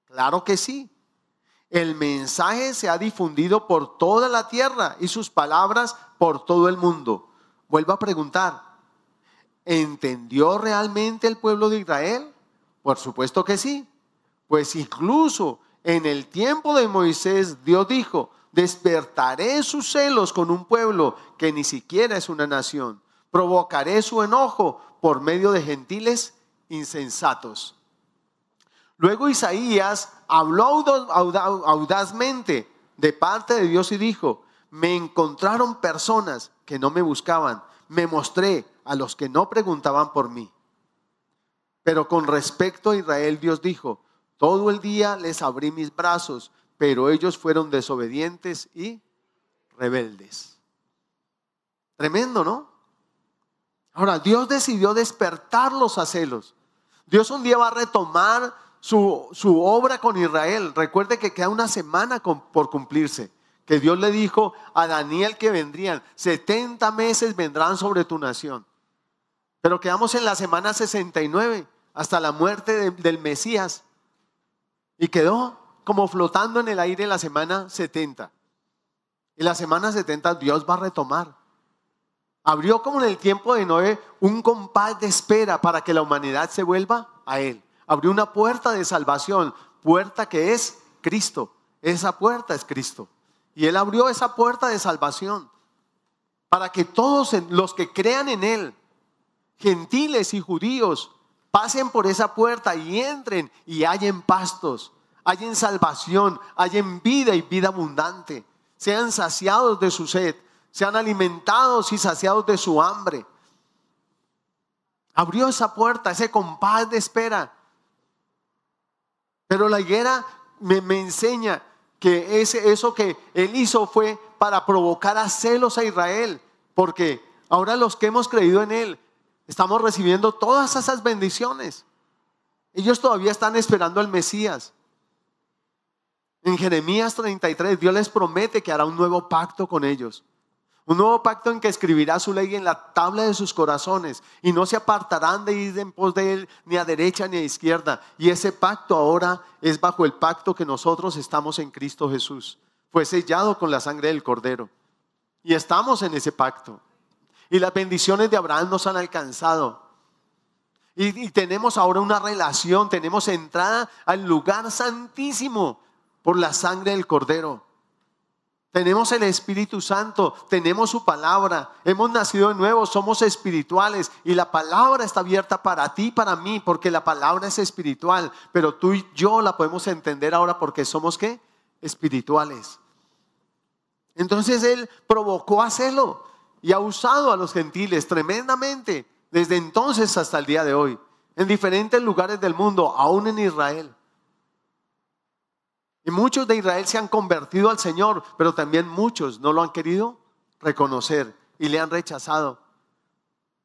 Claro que sí. El mensaje se ha difundido por toda la tierra y sus palabras por todo el mundo. Vuelvo a preguntar, ¿entendió realmente el pueblo de Israel? Por supuesto que sí. Pues incluso en el tiempo de Moisés Dios dijo, Despertaré sus celos con un pueblo que ni siquiera es una nación. Provocaré su enojo por medio de gentiles insensatos. Luego Isaías habló audazmente de parte de Dios y dijo, me encontraron personas que no me buscaban, me mostré a los que no preguntaban por mí. Pero con respecto a Israel, Dios dijo, todo el día les abrí mis brazos, pero ellos fueron desobedientes y rebeldes. Tremendo, ¿no? Ahora, Dios decidió despertarlos a celos. Dios un día va a retomar su, su obra con Israel. Recuerde que queda una semana por cumplirse. Que Dios le dijo a Daniel que vendrían, 70 meses vendrán sobre tu nación. Pero quedamos en la semana 69, hasta la muerte del Mesías. Y quedó como flotando en el aire la semana 70. Y la semana 70 Dios va a retomar. Abrió como en el tiempo de Noé un compás de espera para que la humanidad se vuelva a Él. Abrió una puerta de salvación, puerta que es Cristo. Esa puerta es Cristo. Y Él abrió esa puerta de salvación para que todos los que crean en Él, gentiles y judíos, pasen por esa puerta y entren y hallen pastos hay en salvación, hay en vida y vida abundante. Sean saciados de su sed, sean alimentados y saciados de su hambre. Abrió esa puerta, ese compás de espera. Pero la higuera me, enseña que ese, eso que él hizo fue para provocar a celos a Israel, porque ahora los que hemos creído en él estamos recibiendo todas esas bendiciones. Ellos todavía están esperando al Mesías. En Jeremías 33 Dios les promete que hará un nuevo pacto con ellos. Un nuevo pacto en que escribirá su ley en la tabla de sus corazones y no se apartarán de ir en pos de él ni a derecha ni a izquierda. Y ese pacto ahora es bajo el pacto que nosotros estamos en Cristo Jesús. Fue sellado con la sangre del Cordero. Y estamos en ese pacto. Y las bendiciones de Abraham nos han alcanzado. Y, y tenemos ahora una relación, tenemos entrada al lugar santísimo por la sangre del cordero. Tenemos el Espíritu Santo, tenemos su palabra, hemos nacido de nuevo, somos espirituales y la palabra está abierta para ti, para mí, porque la palabra es espiritual, pero tú y yo la podemos entender ahora porque somos qué? Espirituales. Entonces Él provocó hacerlo y ha usado a los gentiles tremendamente desde entonces hasta el día de hoy, en diferentes lugares del mundo, aún en Israel. Y muchos de Israel se han convertido al Señor, pero también muchos no lo han querido reconocer. y le han rechazado.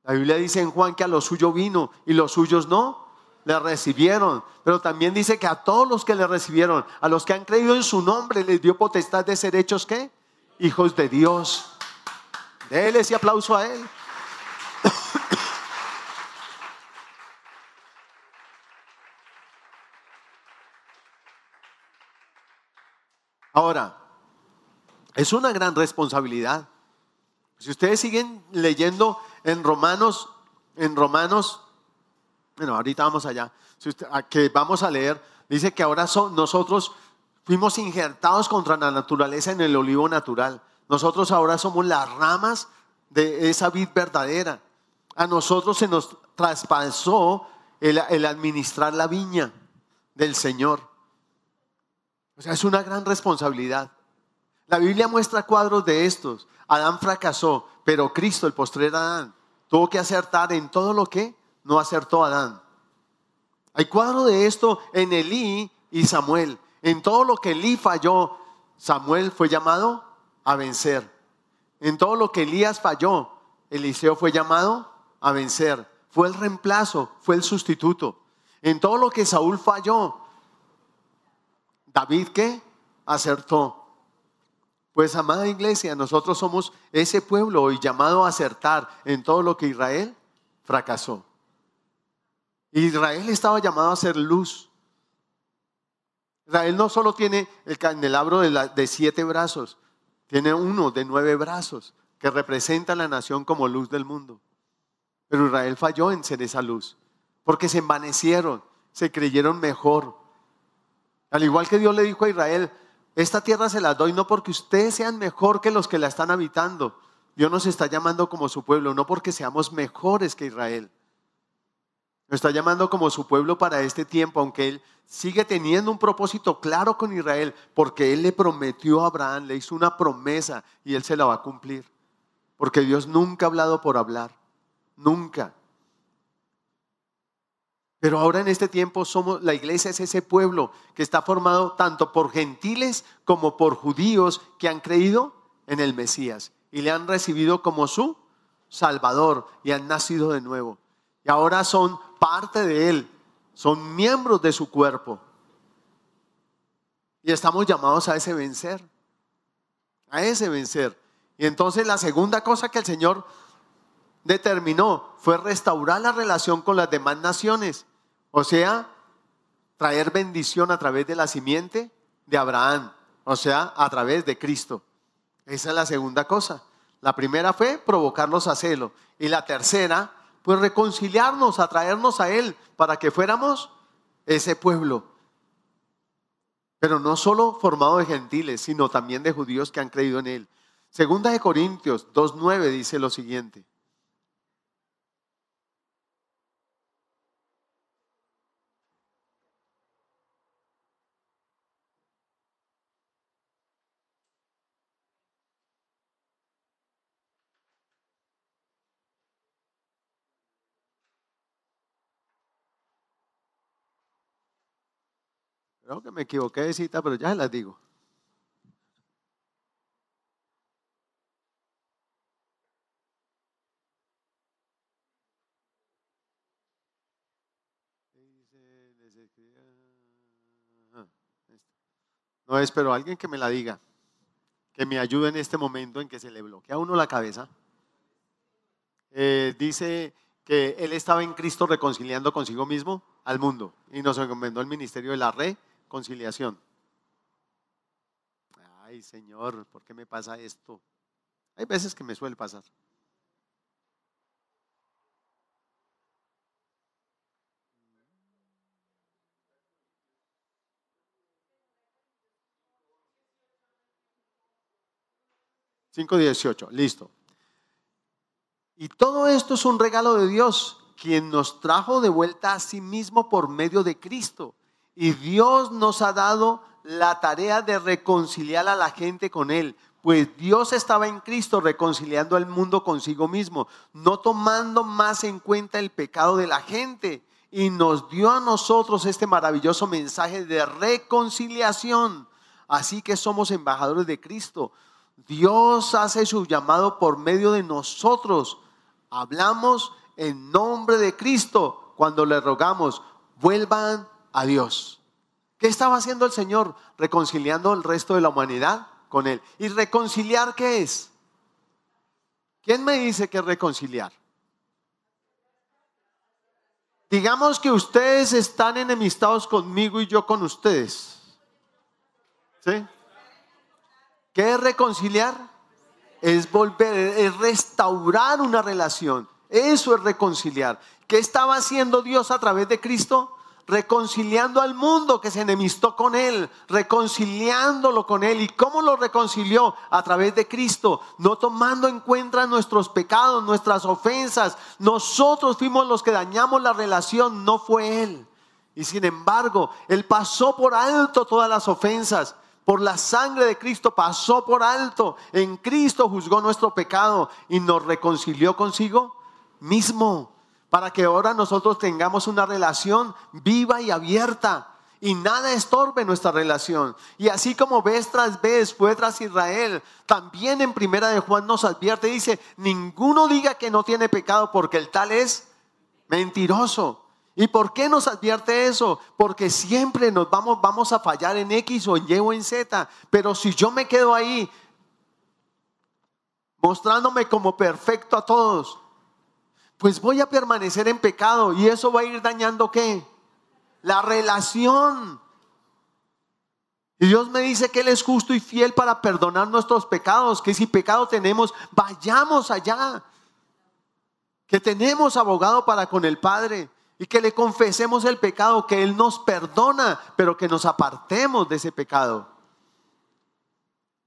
La Biblia dice en Juan que a los suyos vino y los suyos no le recibieron. Pero también dice que a todos los que le recibieron, a los que han creído en su nombre, les dio potestad de ser hechos qué? Hijos de Dios. Dele ese aplauso a él. Ahora, es una gran responsabilidad. Si ustedes siguen leyendo en Romanos, en Romanos, bueno, ahorita vamos allá, que vamos a leer, dice que ahora son, nosotros fuimos injertados contra la naturaleza en el olivo natural. Nosotros ahora somos las ramas de esa vid verdadera. A nosotros se nos traspasó el administrar la viña del Señor. O sea, es una gran responsabilidad. La Biblia muestra cuadros de estos. Adán fracasó, pero Cristo, el postrer Adán, tuvo que acertar en todo lo que no acertó Adán. Hay cuadro de esto en Elí y Samuel. En todo lo que Elí falló, Samuel fue llamado a vencer. En todo lo que Elías falló, Eliseo fue llamado a vencer. Fue el reemplazo, fue el sustituto. En todo lo que Saúl falló, David qué? Acertó. Pues amada iglesia, nosotros somos ese pueblo hoy llamado a acertar en todo lo que Israel fracasó. Israel estaba llamado a ser luz. Israel no solo tiene el candelabro de, de siete brazos, tiene uno de nueve brazos que representa a la nación como luz del mundo. Pero Israel falló en ser esa luz, porque se envanecieron, se creyeron mejor. Al igual que Dios le dijo a Israel, esta tierra se la doy no porque ustedes sean mejor que los que la están habitando. Dios nos está llamando como su pueblo, no porque seamos mejores que Israel. Nos está llamando como su pueblo para este tiempo, aunque Él sigue teniendo un propósito claro con Israel, porque Él le prometió a Abraham, le hizo una promesa y Él se la va a cumplir. Porque Dios nunca ha hablado por hablar, nunca. Pero ahora en este tiempo somos, la iglesia es ese pueblo que está formado tanto por gentiles como por judíos que han creído en el Mesías y le han recibido como su Salvador y han nacido de nuevo. Y ahora son parte de Él, son miembros de su cuerpo. Y estamos llamados a ese vencer, a ese vencer. Y entonces la segunda cosa que el Señor determinó fue restaurar la relación con las demás naciones o sea, traer bendición a través de la simiente de Abraham, o sea, a través de Cristo. Esa es la segunda cosa. La primera fue provocarlos a celo. Y la tercera, pues reconciliarnos, atraernos a Él para que fuéramos ese pueblo. Pero no solo formado de gentiles, sino también de judíos que han creído en Él. Segunda de Corintios 2.9 dice lo siguiente. Creo que me equivoqué de cita, pero ya se las digo. No es, pero alguien que me la diga, que me ayude en este momento en que se le bloquea a uno la cabeza. Eh, dice que él estaba en Cristo reconciliando consigo mismo al mundo y nos encomendó el ministerio de la red conciliación. Ay, Señor, ¿por qué me pasa esto? Hay veces que me suele pasar. Cinco dieciocho, listo. Y todo esto es un regalo de Dios, quien nos trajo de vuelta a sí mismo por medio de Cristo y Dios nos ha dado la tarea de reconciliar a la gente con Él. Pues Dios estaba en Cristo reconciliando al mundo consigo mismo, no tomando más en cuenta el pecado de la gente. Y nos dio a nosotros este maravilloso mensaje de reconciliación. Así que somos embajadores de Cristo, Dios hace su llamado por medio de nosotros. Hablamos en nombre de Cristo cuando le rogamos, vuelvan a Dios. ¿Qué estaba haciendo el Señor? Reconciliando el resto de la humanidad con Él. ¿Y reconciliar qué es? ¿Quién me dice que reconciliar? Digamos que ustedes están enemistados conmigo y yo con ustedes. ¿Sí? ¿Qué es reconciliar? Es volver, es restaurar una relación. Eso es reconciliar. ¿Qué estaba haciendo Dios a través de Cristo? Reconciliando al mundo que se enemistó con él, reconciliándolo con él. ¿Y cómo lo reconcilió? A través de Cristo, no tomando en cuenta nuestros pecados, nuestras ofensas. Nosotros fuimos los que dañamos la relación, no fue él. Y sin embargo, él pasó por alto todas las ofensas. Por la sangre de Cristo pasó por alto. En Cristo juzgó nuestro pecado y nos reconcilió consigo mismo para que ahora nosotros tengamos una relación viva y abierta y nada estorbe nuestra relación. Y así como vez tras vez fue tras Israel, también en primera de Juan nos advierte, dice, ninguno diga que no tiene pecado porque el tal es mentiroso. ¿Y por qué nos advierte eso? Porque siempre nos vamos, vamos a fallar en X o en Y o en Z. Pero si yo me quedo ahí mostrándome como perfecto a todos, pues voy a permanecer en pecado y eso va a ir dañando qué? La relación. Y Dios me dice que Él es justo y fiel para perdonar nuestros pecados, que si pecado tenemos, vayamos allá. Que tenemos abogado para con el Padre y que le confesemos el pecado, que Él nos perdona, pero que nos apartemos de ese pecado.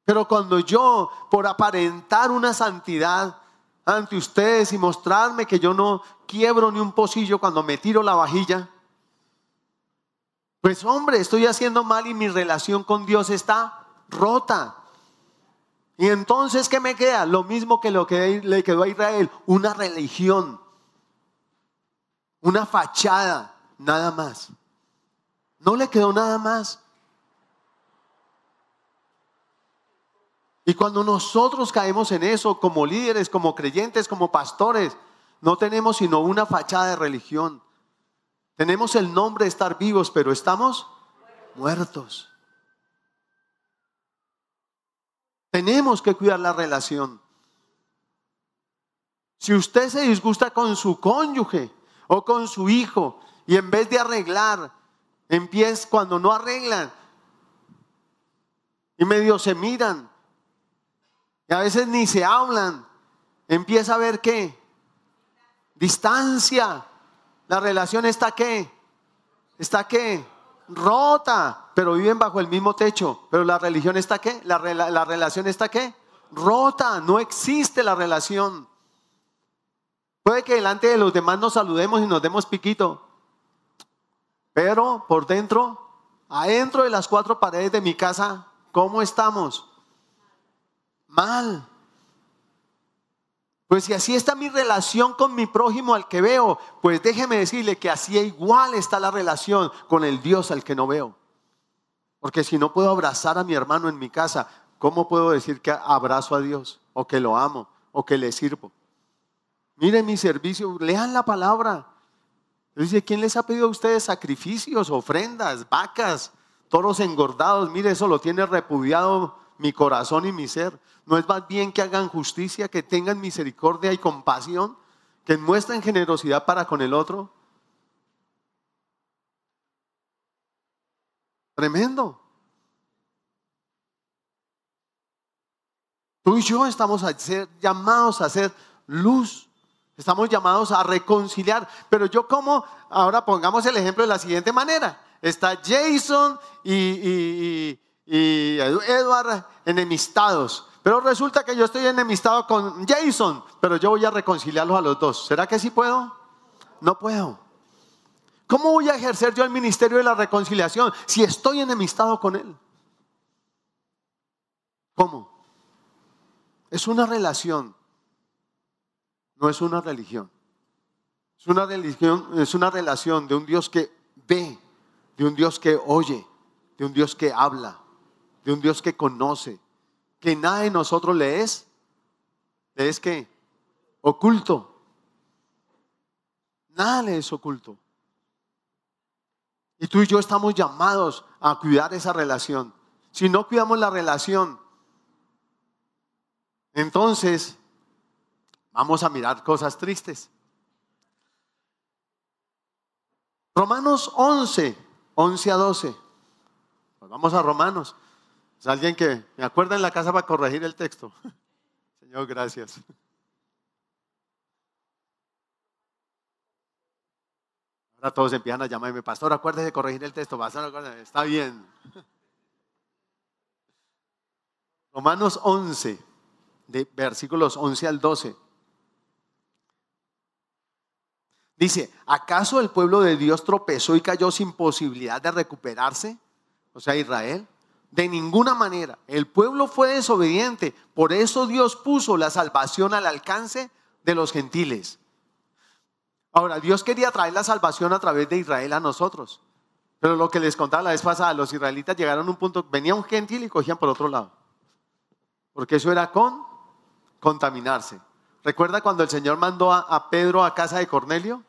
Pero cuando yo, por aparentar una santidad, ante ustedes y mostrarme que yo no quiebro ni un pocillo cuando me tiro la vajilla. Pues hombre, estoy haciendo mal y mi relación con Dios está rota. Y entonces, ¿qué me queda? Lo mismo que lo que le quedó a Israel, una religión, una fachada, nada más. No le quedó nada más. Y cuando nosotros caemos en eso, como líderes, como creyentes, como pastores, no tenemos sino una fachada de religión. Tenemos el nombre de estar vivos, pero estamos muertos. Tenemos que cuidar la relación. Si usted se disgusta con su cónyuge o con su hijo y en vez de arreglar, empieza cuando no arreglan y medio se miran y a veces ni se hablan. Empieza a ver qué? Distancia. La relación está qué? Está qué? Rota. Pero viven bajo el mismo techo. Pero la religión está qué? La, la relación está qué? Rota. No existe la relación. Puede que delante de los demás nos saludemos y nos demos piquito. Pero por dentro, adentro de las cuatro paredes de mi casa, ¿cómo estamos? Mal. Pues si así está mi relación con mi prójimo al que veo, pues déjeme decirle que así igual está la relación con el Dios al que no veo. Porque si no puedo abrazar a mi hermano en mi casa, ¿cómo puedo decir que abrazo a Dios? O que lo amo, o que le sirvo. Miren mi servicio, lean la palabra. Dice, ¿quién les ha pedido a ustedes sacrificios, ofrendas, vacas, toros engordados? Mire, eso lo tiene repudiado mi corazón y mi ser. ¿No es más bien que hagan justicia, que tengan misericordia y compasión, que muestren generosidad para con el otro? Tremendo. Tú y yo estamos a ser, llamados a hacer luz. Estamos llamados a reconciliar. Pero yo como, ahora pongamos el ejemplo de la siguiente manera. Está Jason y, y Edward enemistados. Pero resulta que yo estoy enemistado con Jason, pero yo voy a reconciliarlos a los dos. ¿Será que sí puedo? No puedo. ¿Cómo voy a ejercer yo el ministerio de la reconciliación si estoy enemistado con él? ¿Cómo? Es una relación, no es una religión. Es una religión, es una relación de un Dios que ve, de un Dios que oye, de un Dios que habla, de un Dios que conoce, que nada de nosotros le es, le es que oculto. Nada le es oculto. Y tú y yo estamos llamados a cuidar esa relación. Si no cuidamos la relación, entonces vamos a mirar cosas tristes. Romanos 11, 11 a 12. Pues vamos a Romanos. Es alguien que me acuerda en la casa para corregir el texto. [LAUGHS] Señor, gracias. Ahora todos empiezan a llamarme, pastor, acuérdese de corregir el texto. Está bien. [LAUGHS] Romanos 11, de versículos 11 al 12. Dice, ¿acaso el pueblo de Dios tropezó y cayó sin posibilidad de recuperarse? O sea, Israel. De ninguna manera. El pueblo fue desobediente. Por eso Dios puso la salvación al alcance de los gentiles. Ahora, Dios quería traer la salvación a través de Israel a nosotros. Pero lo que les contaba la vez pasada, los israelitas llegaron a un punto, venía un gentil y cogían por otro lado. Porque eso era con contaminarse. ¿Recuerda cuando el Señor mandó a, Pedro a casa de Cornelio?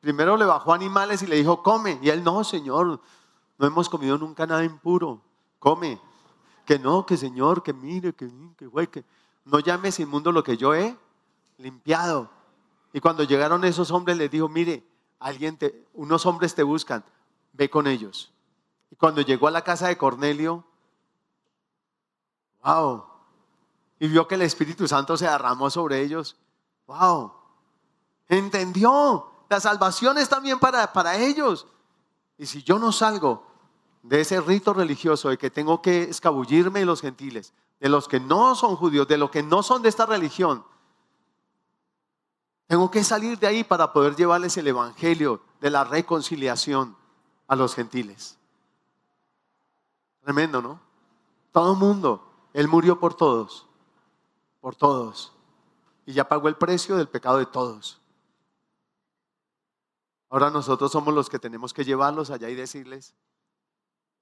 Primero le bajó animales y le dijo, come. Y él, no, Señor, no hemos comido nunca nada impuro. Come. Que no, que Señor, que mire, que, que güey, que no llames inmundo lo que yo he limpiado. Y cuando llegaron esos hombres, les dijo, mire, alguien te, unos hombres te buscan, ve con ellos. Y cuando llegó a la casa de Cornelio, wow, y vio que el Espíritu Santo se derramó sobre ellos. ¡Wow! Entendió. La salvación es también para, para ellos. Y si yo no salgo de ese rito religioso de que tengo que escabullirme de los gentiles, de los que no son judíos, de los que no son de esta religión, tengo que salir de ahí para poder llevarles el evangelio de la reconciliación a los gentiles. Tremendo, ¿no? Todo el mundo, Él murió por todos por todos. Y ya pagó el precio del pecado de todos. Ahora nosotros somos los que tenemos que llevarlos allá y decirles,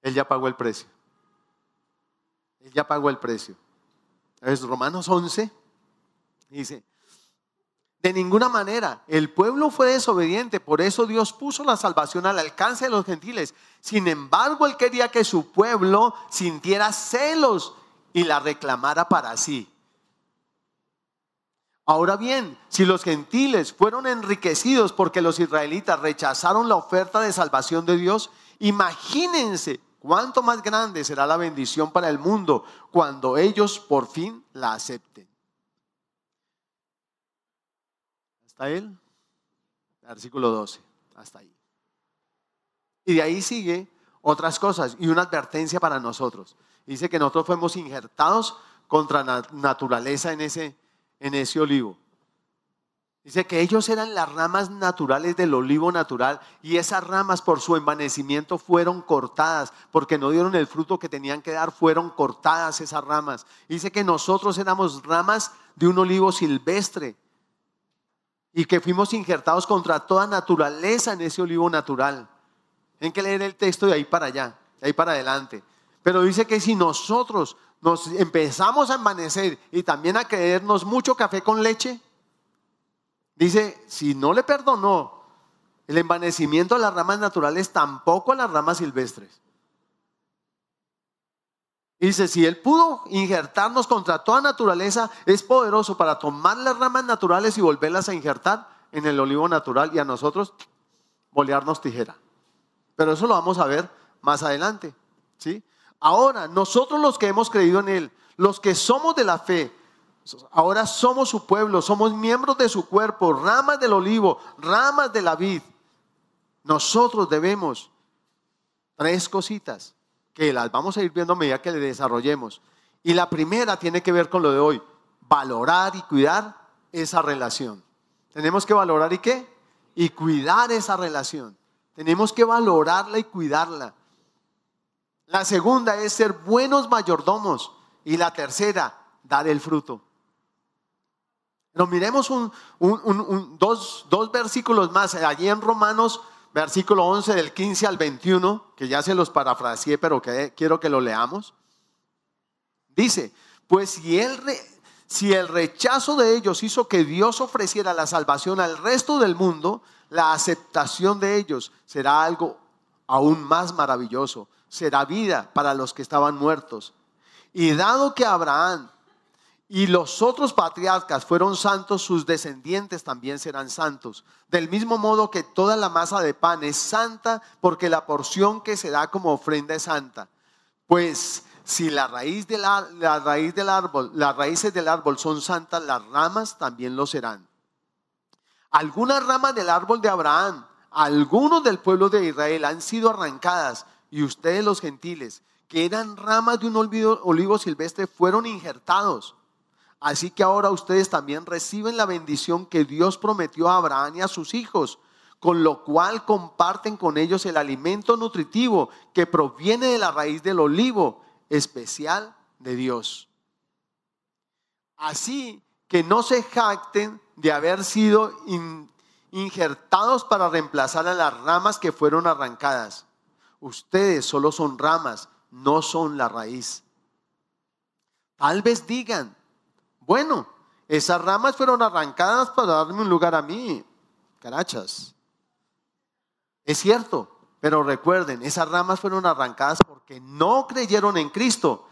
Él ya pagó el precio. Él ya pagó el precio. Es Romanos 11 dice, de ninguna manera, el pueblo fue desobediente, por eso Dios puso la salvación al alcance de los gentiles. Sin embargo, Él quería que su pueblo sintiera celos y la reclamara para sí. Ahora bien, si los gentiles fueron enriquecidos porque los israelitas rechazaron la oferta de salvación de Dios, imagínense cuánto más grande será la bendición para el mundo cuando ellos por fin la acepten. ¿Hasta él? Versículo 12, hasta ahí. Y de ahí sigue otras cosas y una advertencia para nosotros. Dice que nosotros fuimos injertados contra naturaleza en ese en ese olivo. Dice que ellos eran las ramas naturales del olivo natural y esas ramas por su envanecimiento fueron cortadas porque no dieron el fruto que tenían que dar, fueron cortadas esas ramas. Dice que nosotros éramos ramas de un olivo silvestre y que fuimos injertados contra toda naturaleza en ese olivo natural. Tienen que leer el texto de ahí para allá, de ahí para adelante. Pero dice que si nosotros nos empezamos a envanecer y también a creernos mucho café con leche, dice, si no le perdonó el envanecimiento a las ramas naturales, tampoco a las ramas silvestres. Dice, si Él pudo injertarnos contra toda naturaleza, es poderoso para tomar las ramas naturales y volverlas a injertar en el olivo natural y a nosotros bolearnos tijera. Pero eso lo vamos a ver más adelante. ¿sí? Ahora, nosotros los que hemos creído en Él, los que somos de la fe, ahora somos su pueblo, somos miembros de su cuerpo, ramas del olivo, ramas de la vid. Nosotros debemos tres cositas que las vamos a ir viendo a medida que le desarrollemos. Y la primera tiene que ver con lo de hoy, valorar y cuidar esa relación. Tenemos que valorar y qué? Y cuidar esa relación. Tenemos que valorarla y cuidarla. La segunda es ser buenos mayordomos. Y la tercera, dar el fruto. Nos miremos dos, versículos más. Allí en Romanos, versículo 11 del 15 al 21, que ya se los parafraseé, pero que quiero que lo leamos. Dice, Pues si el, si el rechazo de ellos hizo que Dios ofreciera la salvación al resto del mundo, la aceptación de ellos será algo aún más maravilloso. Será vida para los que estaban muertos. Y dado que Abraham y los otros patriarcas fueron santos, sus descendientes también serán santos. Del mismo modo que toda la masa de pan es santa, porque la porción que se da como ofrenda es santa. Pues si la raíz, de la, raíz del árbol, las raíces del árbol son santas, las ramas también lo serán. Algunas ramas del árbol de Abraham, algunos del pueblo de Israel han sido arrancadas y ustedes los gentiles, que eran ramas de un olivo silvestre, fueron injertados. Así que ahora ustedes también reciben la bendición que Dios prometió a Abraham y a sus hijos, con lo cual comparten con ellos el alimento nutritivo que proviene de la raíz del olivo especial de Dios. Así que no se jacten de haber sido injertados para reemplazar a las ramas que fueron arrancadas. Ustedes solo son ramas, no son la raíz. Tal vez digan, bueno, esas ramas fueron arrancadas para darme un lugar a mí. Carachas. Es cierto, pero recuerden, esas ramas fueron arrancadas porque no creyeron en Cristo.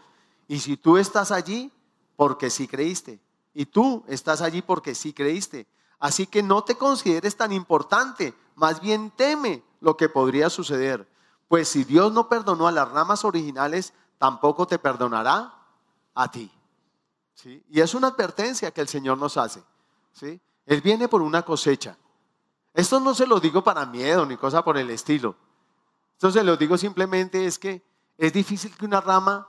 Y si tú estás allí, porque sí creíste. Y tú estás allí porque sí creíste. Así que no te consideres tan importante, más bien teme lo que podría suceder. Pues si Dios no perdonó a las ramas originales, tampoco te perdonará a ti. Y es una advertencia que el Señor nos hace. ¿sí? Él viene por una cosecha. Esto no se lo digo para miedo ni cosa por el estilo. Esto se lo digo simplemente es que es difícil que una rama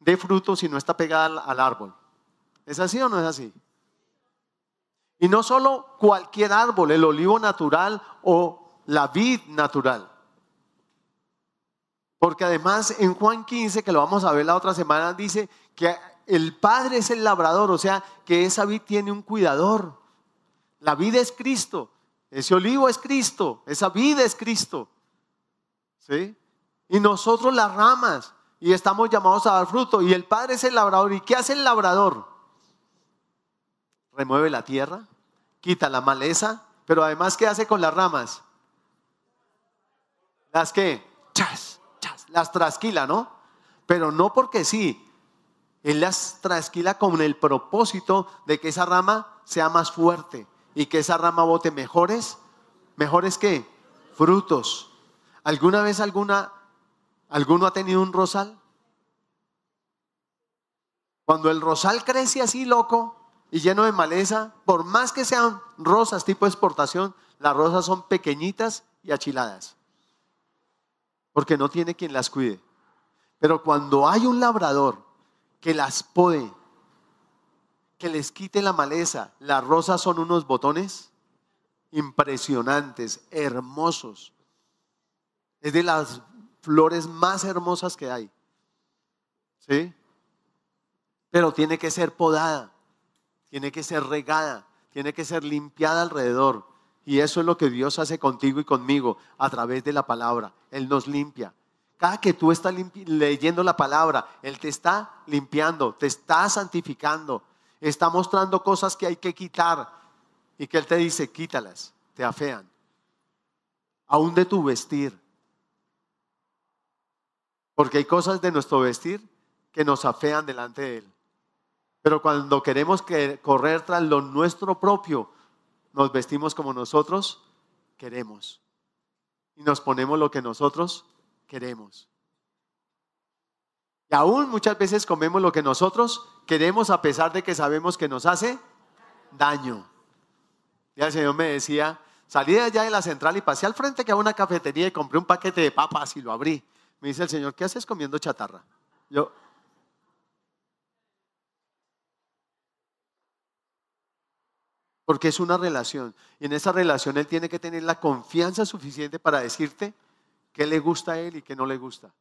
dé fruto si no está pegada al árbol. ¿Es así o no es así? Y no solo cualquier árbol, el olivo natural o la vid natural. Porque además en Juan 15, que lo vamos a ver la otra semana, dice que el Padre es el labrador, o sea que esa vid tiene un cuidador. La vida es Cristo, ese olivo es Cristo, esa vida es Cristo. ¿Sí? Y nosotros las ramas, y estamos llamados a dar fruto, y el Padre es el labrador. ¿Y qué hace el labrador? Remueve la tierra, quita la maleza, pero además, ¿qué hace con las ramas? Las que, chas, chas, las trasquila, ¿no? Pero no porque sí, él las trasquila con el propósito de que esa rama sea más fuerte y que esa rama bote mejores, mejores que frutos. ¿Alguna vez alguna, alguno ha tenido un rosal? Cuando el rosal crece así loco y lleno de maleza, por más que sean rosas tipo exportación, las rosas son pequeñitas y achiladas. Porque no tiene quien las cuide. Pero cuando hay un labrador que las pode, que les quite la maleza. Las rosas son unos botones impresionantes, hermosos. Es de las flores más hermosas que hay. ¿Sí? Pero tiene que ser podada, tiene que ser regada, tiene que ser limpiada alrededor. Y eso es lo que Dios hace contigo y conmigo a través de la palabra. Él nos limpia. Cada que tú estás leyendo la palabra, Él te está limpiando, te está santificando, está mostrando cosas que hay que quitar y que Él te dice, quítalas, te afean. Aún de tu vestir. Porque hay cosas de nuestro vestir que nos afean delante de Él. Pero cuando queremos correr tras lo nuestro propio, nos vestimos como nosotros queremos. Y nos ponemos lo que nosotros queremos. Y aún muchas veces comemos lo que nosotros queremos a pesar de que sabemos que nos hace daño. Ya el Señor me decía, salí de allá de la central y pasé al frente que a una cafetería y compré un paquete de papas y lo abrí. Me dice el Señor, ¿qué haces comiendo chatarra? Yo, porque es una relación. Y en esa relación Él tiene que tener la confianza suficiente para decirte, qué le gusta a él y qué no le gusta.